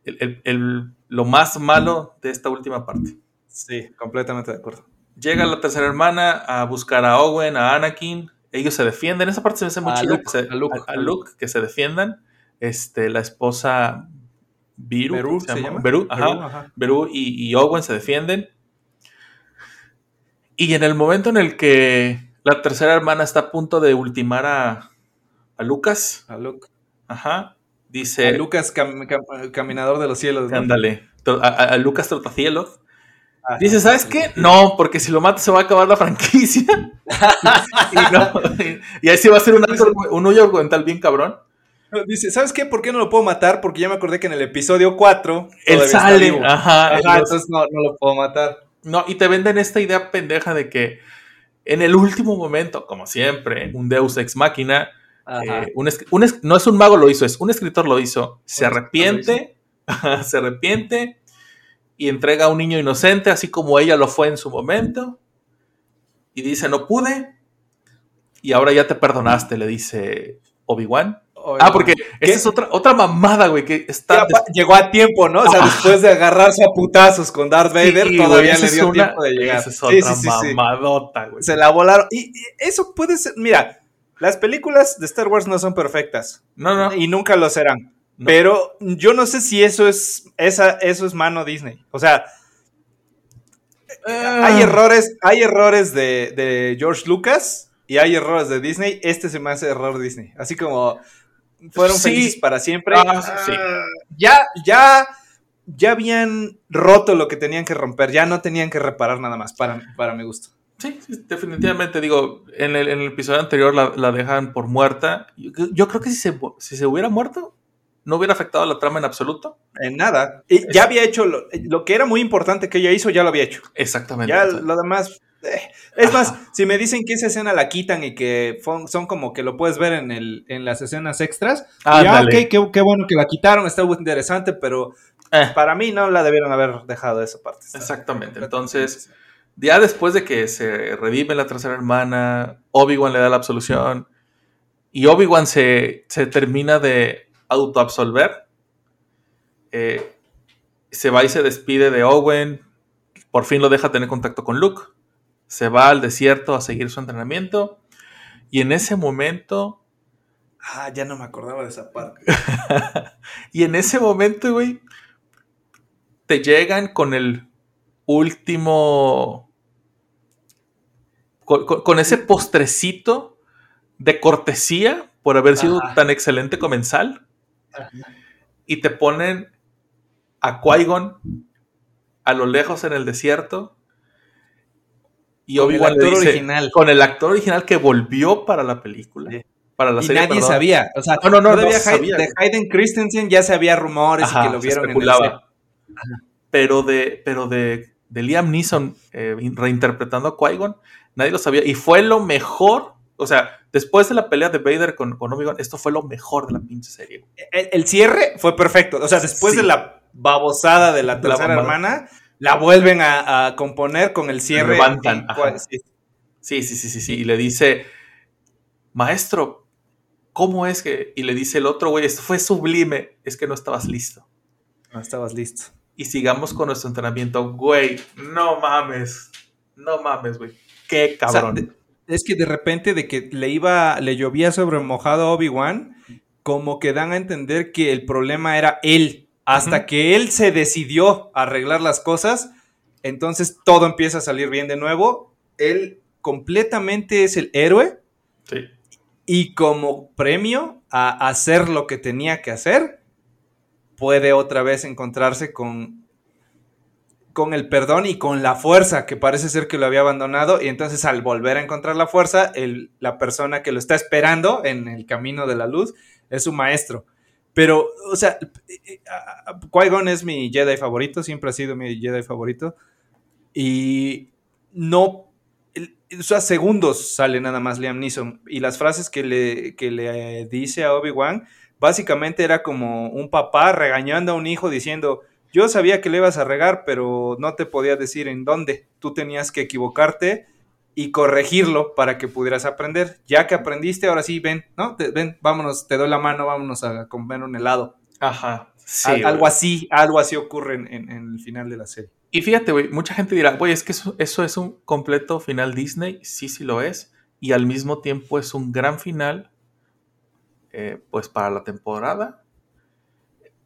el- el- el- lo más malo de esta última parte. Sí, completamente de acuerdo. Llega la tercera hermana a buscar a Owen, a Anakin. Ellos se defienden. Esa parte se me hace muy A chida, Luke, que se- a Luke, a- a a Luke, que se defiendan. Este, la esposa Beru, Beru, ¿se ¿se llama? llama? Beru, ajá. Beru, ajá. Beru y, y Owen se defienden. Y en el momento en el que la tercera hermana está a punto de ultimar a, a Lucas, A Luke. ajá, dice, A Lucas, cam- cam- caminador de los cielos. ¿no? ándale, to- a, Lucas Trotacielos, Ajá. dice, ¿sabes qué? No, porque si lo mata se va a acabar la franquicia. y, no, y- ahí sí va a ser un, arco- un hoyo argumental bien cabrón. Dice, ¿sabes qué? ¿Por qué no lo puedo matar? Porque ya me acordé que en el episodio 4 Él sale, ajá, entonces no, no lo puedo matar. No, y te venden esta idea pendeja de que en el último momento, como siempre, un Deus ex máquina. Eh, un no es un mago lo hizo, es un escritor lo hizo, se arrepiente, se arrepiente y entrega a un niño inocente, así como ella lo fue en su momento, y dice, no pude, y ahora ya te perdonaste, le dice Obi-Wan. Ah, porque esa es otra, otra mamada, güey, que está... Ya pa- llegó a tiempo, ¿no? O sea, después de agarrarse a putazos con Darth Vader, Sí, todavía güey, le dio una- tiempo de llegar. Esa es otra sí, sí, sí. mamadota, güey. Se la volaron. Y, y eso puede ser. Mira, las películas de Star Wars no son perfectas. No, no. Y nunca lo serán. No. Pero yo no sé si eso es, esa, eso es mano Disney. O sea, Ah. hay errores, hay errores de, de George Lucas y hay errores de Disney. Este se me hace error Disney. Así como fueron Sí. felices para siempre. Ah, sí. Ya, ya, ya habían roto lo que tenían que romper. Ya no tenían que reparar nada más para, para mi gusto. Sí, sí, definitivamente. Digo, en el, en el episodio anterior la, la dejan por muerta. Yo, yo creo que si se, mu- si se hubiera muerto, no hubiera afectado la trama en absoluto. En nada. Y ya había hecho lo, lo que era muy importante que ella hizo, ya lo había hecho. Exactamente. Ya lo demás. eh. Es más, Ajá. si me dicen que esa escena la quitan y que son como que lo puedes ver en, el, en las escenas extras, ya, Ándale. ok, qué, qué bueno que la quitaron, está muy interesante, pero Eh, para mí no la debieron haber dejado esa parte. Exactamente. Entonces, ya después de que se redime la tercera hermana, Obi-Wan le da la absolución y Obi-Wan se, se termina de autoabsolver. eh, se va y se despide de Owen. Por fin lo deja tener contacto con Luke. Se va al desierto a seguir su entrenamiento. Y en ese momento, Ah, ya no me acordaba de esa parte. y en ese momento, güey, te llegan con el último. Con, ese postrecito de cortesía por haber sido Ajá. tan excelente comensal. Y te ponen a Qui-Gon a lo lejos en el desierto. Y Con el actor dice- original. Con el actor original que volvió para la película. Sí. Para la Y serie, nadie perdón. sabía. O sea, No, no, no, no se Hay- sabía, de. Hayden Christensen ya se había rumores Ajá, y que lo vieron en el. Pero de, pero de, de Liam Neeson eh, reinterpretando a Qui-Gon, nadie lo sabía. Y fue lo mejor. O sea, después de la pelea de Vader con, con Obi-Wan, esto fue lo mejor de la pinche serie. el, el cierre fue perfecto. O sea, después Sí. de la babosada de la La tercera mamada. hermana, la vuelven a, a componer con el cierre. levantan, sí. Sí, sí, sí, sí, sí. Y le dice, maestro, ¿cómo es que? Y le dice el otro, güey, esto fue sublime. Es que no estabas listo. No estabas listo. Y sigamos con nuestro entrenamiento. Güey, no mames. No mames, güey. Qué O sea, cabrón. es que de repente de que le iba, le llovía sobre mojado a Obi-Wan, como que dan a entender que el problema era él. Hasta que él se decidió a arreglar las cosas, entonces todo empieza a salir bien de nuevo. Él completamente es el héroe Sí. y como premio a hacer lo que tenía que hacer, puede otra vez encontrarse con, con el perdón y con la fuerza, que parece ser que lo había abandonado, y entonces al volver a encontrar la fuerza, el- la persona que lo está esperando en el camino de la luz es su maestro. Pero, o sea, eh, eh, Qui-Gon es mi Jedi favorito, siempre ha sido mi Jedi favorito, y no o sea, segundos sale nada más Liam Neeson. Y las frases que le, que le dice a Obi-Wan, básicamente era como un papá regañando a un hijo diciendo, yo sabía que le ibas a regar, pero no te podía decir en dónde. Tú tenías que equivocarte y corregirlo para que pudieras aprender. Ya que aprendiste, ahora sí, ven, ¿no? Te- ven, vámonos, te doy la mano, vámonos a comer un helado. Ajá. Sí, Al- algo así, algo así ocurre en, en- en el final de la serie. Y fíjate, güey, mucha gente dirá, güey, es que eso, eso es un completo final Disney. Sí, sí lo es. Y al mismo tiempo es un gran final, eh, pues para la temporada.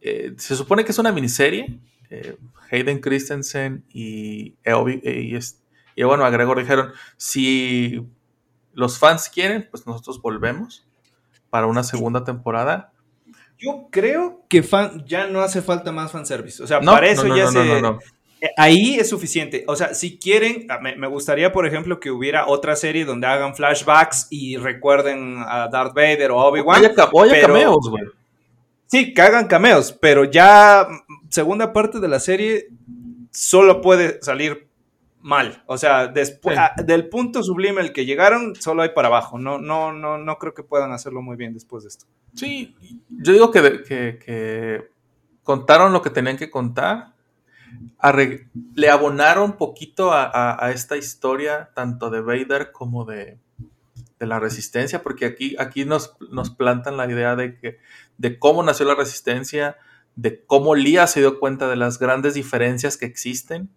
Eh, se supone que es una miniserie. eh, Hayden Christensen y, eh, y, y bueno, agregó, dijeron, si los fans quieren, pues nosotros volvemos para una segunda temporada. Yo creo que fan, ya no hace falta más fanservice. O sea, No, para eso no, no, ya se. no, no, no. Eh, Ahí es suficiente. O sea, si quieren, ah, me, me gustaría, por ejemplo, que hubiera otra serie donde hagan flashbacks y recuerden a Darth Vader o a Obi-Wan. Oye, ca- oye, pero- cameos, güey. Sí, que hagan cameos, pero ya mm, segunda parte de la serie solo puede salir mal. O sea, después Sí. del punto sublime al que llegaron, solo hay para abajo. No, no, no, no creo que puedan hacerlo muy bien después de esto. Sí, yo digo que, que- que contaron lo que tenían que contar. arreg- le abonaron poquito a, a- a esta historia, tanto de Vader como de, de la resistencia, porque aquí, aquí nos, nos plantan la idea de, que, de cómo nació la resistencia, de cómo Lía se dio cuenta de las grandes diferencias que existen,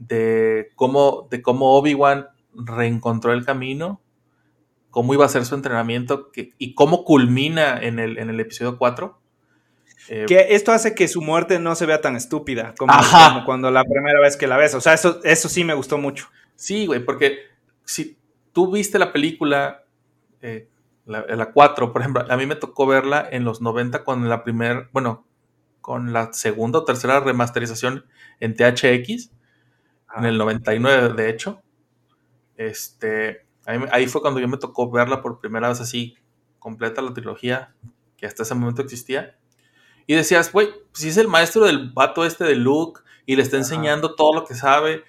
de cómo, de cómo Obi-Wan reencontró el camino, cómo iba a ser su entrenamiento que- y cómo culmina en el, en el episodio 4. Eh, Que esto hace que su muerte no se vea tan estúpida como cuando la primera vez que la ves. O sea, eso, eso sí me gustó mucho. Sí, güey, porque si tú viste la película, eh, la, la 4, por ejemplo, a mí me tocó verla en los 90 con la primera, bueno, con la segunda o tercera remasterización en THX, en el 99 de hecho. Este, ahí, fue cuando yo me tocó verla por primera vez así, completa la trilogía, que hasta ese momento existía. Y decías, güey, si es el maestro del vato este de Luke y le está enseñando todo lo que sabe,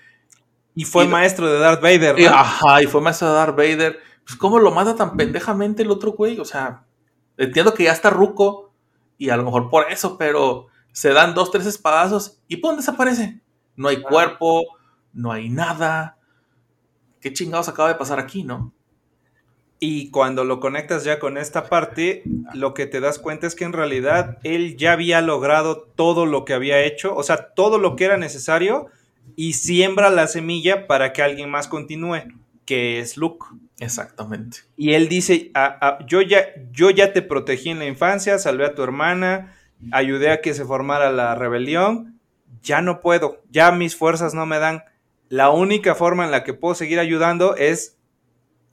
Y fue Y- maestro de Darth Vader, y, ¿no? ajá, y fue maestro de Darth Vader. Pues, ¿cómo lo mata tan pendejamente el otro güey? O sea, entiendo que ya está ruco y a lo mejor por eso, pero se dan dos, tres espadazos y ¡pum! desaparece. No hay cuerpo, no hay nada. ¿Qué chingados acaba de pasar aquí, no? Y cuando lo conectas ya con esta parte, lo que te das cuenta es que en realidad él ya había logrado todo lo que había hecho, o sea, todo lo que era necesario y siembra la semilla para que alguien más continúe, que es Luke. Exactamente. Y él dice, "Ah, ah, yo, ya, yo ya te protegí en la infancia, salvé a tu hermana, ayudé a que se formara la rebelión, ya no puedo, ya mis fuerzas no me dan. La única forma en la que puedo seguir ayudando es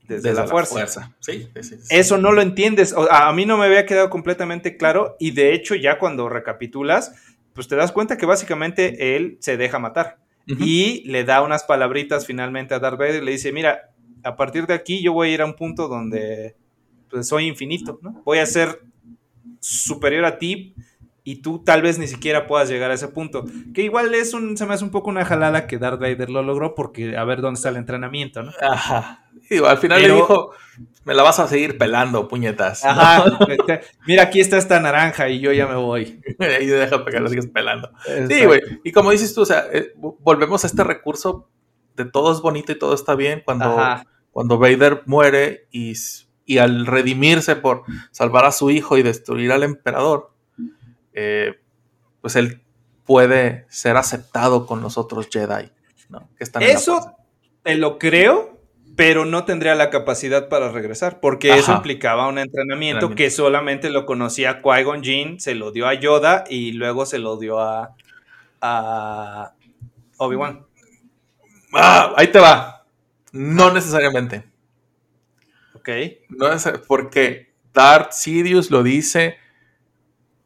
desde, la, fuerza. Sí, sí, sí, sí. Eso no lo entiendes. o- a a mí no me había quedado completamente claro y de hecho ya cuando recapitulas, pues te das cuenta que básicamente él se deja matar y le da unas palabritas finalmente a Darth Vader y le dice, mira, a partir de aquí yo voy a ir a un punto donde pues, soy infinito, ¿no? Voy a ser superior a ti y tú tal vez ni siquiera puedas llegar a ese punto. Que igual es un, se me hace un poco una jalada que Darth Vader lo logró porque a ver dónde está el entrenamiento, ¿no? Ajá. Digo, al final Pero- le dijo, me la vas a seguir pelando, puñetas. ¿no? Ajá. Mira, aquí está esta naranja y yo ya me voy. y deja pegar, la sigues pelando. Sí, güey. Y como dices tú, o sea, eh, vo- volvemos a este recurso de todo es bonito y todo está bien cuando, Ajá. Cuando Vader muere y, y al redimirse por salvar a su hijo y destruir al emperador, eh, pues él puede ser aceptado con los otros Jedi. ¿no? Que están en la Eso te lo creo, pero no tendría la capacidad para regresar, porque eso implicaba un entrenamiento Entrenamiento. que solamente lo conocía Qui-Gon Jinn, se lo dio a Yoda y luego se lo dio a, a Obi-Wan. Ah, ahí te va. No necesariamente. Ok. No es porque Darth Sidious lo dice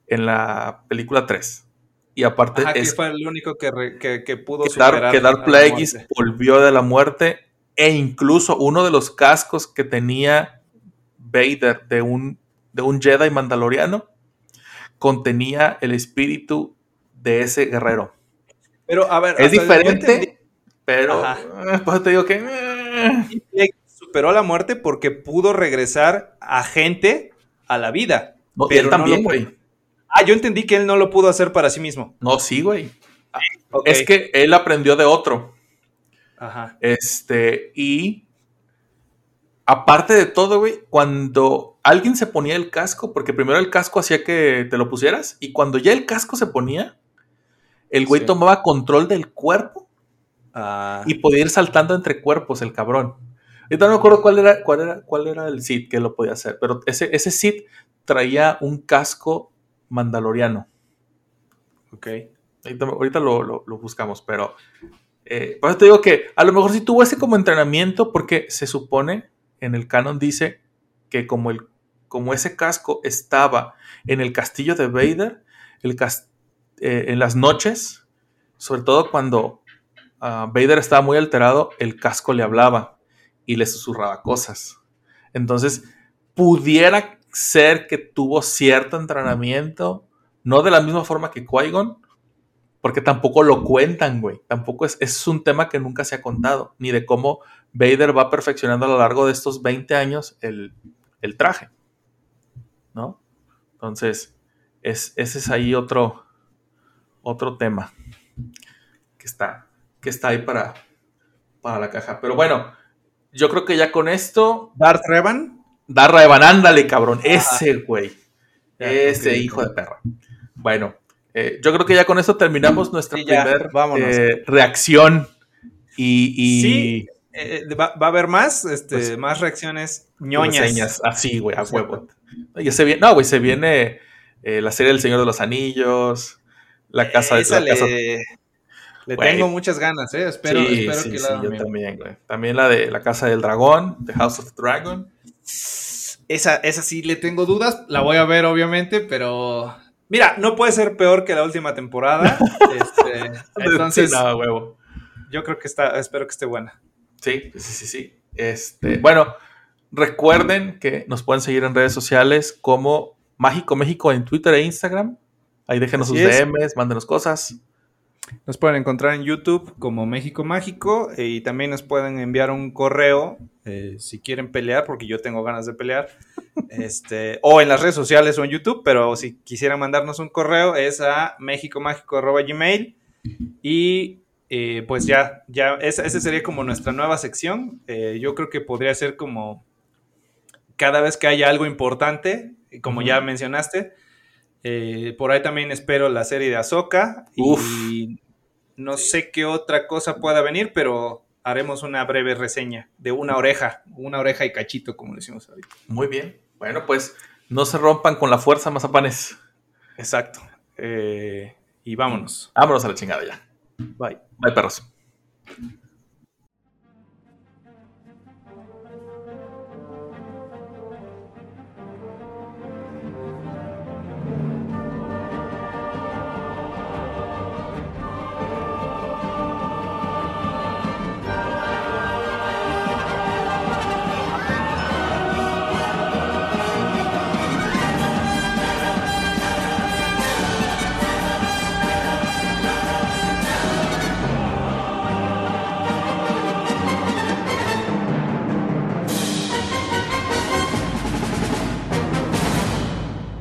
en la película 3. Y aparte Ajá, que es fue el único que, re- que- que pudo que Darth, que Darth Plagueis volvió de la muerte e incluso uno de los cascos que tenía Vader de un, de un Jedi mandaloriano contenía el espíritu de ese guerrero. Pero, a ver, Es diferente, pero Ajá. eso te digo que... eh, Superó la muerte porque pudo regresar a gente a la vida. no, Pero él también, güey. Ah, yo entendí que él no lo pudo hacer para sí mismo. No, sí, güey. Ok. Es que él aprendió de otro. Ajá. Este, y aparte de todo, güey, cuando alguien se ponía el casco, porque primero el casco hacía que te lo pusieras, y cuando ya el casco se ponía, el güey Sí. tomaba control del cuerpo Ah, y podía ir saltando entre cuerpos, el cabrón. Ahorita no me acuerdo cuál era, cuál era, cuál era el Sith que lo podía hacer, pero ese, ese Sith traía un casco mandaloriano. ok. Ahorita, ahorita lo, lo- lo buscamos, pero eh, por eso te digo que a lo mejor sí tuvo ese como entrenamiento porque se supone en el canon dice que como, el, como ese casco estaba en el castillo de Vader, el cas- eh, en las noches, sobre todo cuando ah, Vader estaba muy alterado, el casco le hablaba y le susurraba cosas. Entonces, pudiera ser que tuvo cierto entrenamiento, no de la misma forma que Qui-Gon, porque tampoco lo cuentan, güey. Tampoco es, es un tema que nunca se ha contado, ni de cómo Vader va perfeccionando a lo largo de estos 20 años el, el traje, ¿no? Entonces, es, ese es ahí otro, otro tema que está, que está ahí para, para la caja. Pero bueno, yo creo que ya con esto, Darth Revan. Darra Evan, ándale, cabrón, ese güey. Ese hijo de perra. Bueno, eh, yo creo que ya con esto terminamos nuestra Sí, ya, primer vámonos. eh, reacción. Y, y Sí, Eh, va, va a haber más, este, Pues- más reacciones ñoñas. reseñas. Así, güey, a huevo. Ya se viene, no, güey, se viene la serie del Señor de los Anillos, la casa de la casa- le, Güey. tengo muchas ganas, ¿eh? Espero, Sí, espero sí, que sí, la yo también, güey. También la de la casa del dragón, The House of the Dragon. Esa, esa sí le tengo dudas. La voy a ver, obviamente, pero. Mira, no puede ser peor que la última temporada. Este, entonces, no, huevo. yo creo que está. Espero que esté buena. Sí, sí, sí, sí. Este, bueno, recuerden que nos pueden seguir en redes sociales como Mágico México en Twitter e Instagram. Ahí déjenos Así sus es. DMs, mándenos cosas. Nos pueden encontrar en YouTube como México Mágico eh, y también nos pueden enviar un correo eh, si quieren pelear, porque yo tengo ganas de pelear, este, o en las redes sociales o en YouTube, pero si quisieran mandarnos un correo es a mexicomágico.gmail y eh, pues ya, ya esa, esa sería como nuestra nueva sección. Eh, yo creo que podría ser como cada vez que haya algo importante, como ya mencionaste, eh, por ahí también espero la serie de Ahsoka Uf. y no sé qué otra cosa pueda venir, pero haremos una breve reseña de una oreja, una oreja y cachito, como decimos ahorita. Muy bien. Bueno, pues no se rompan con la fuerza, mazapanes. Exacto. Eh, y vámonos. Vámonos a la chingada ya. Bye. Bye, perros.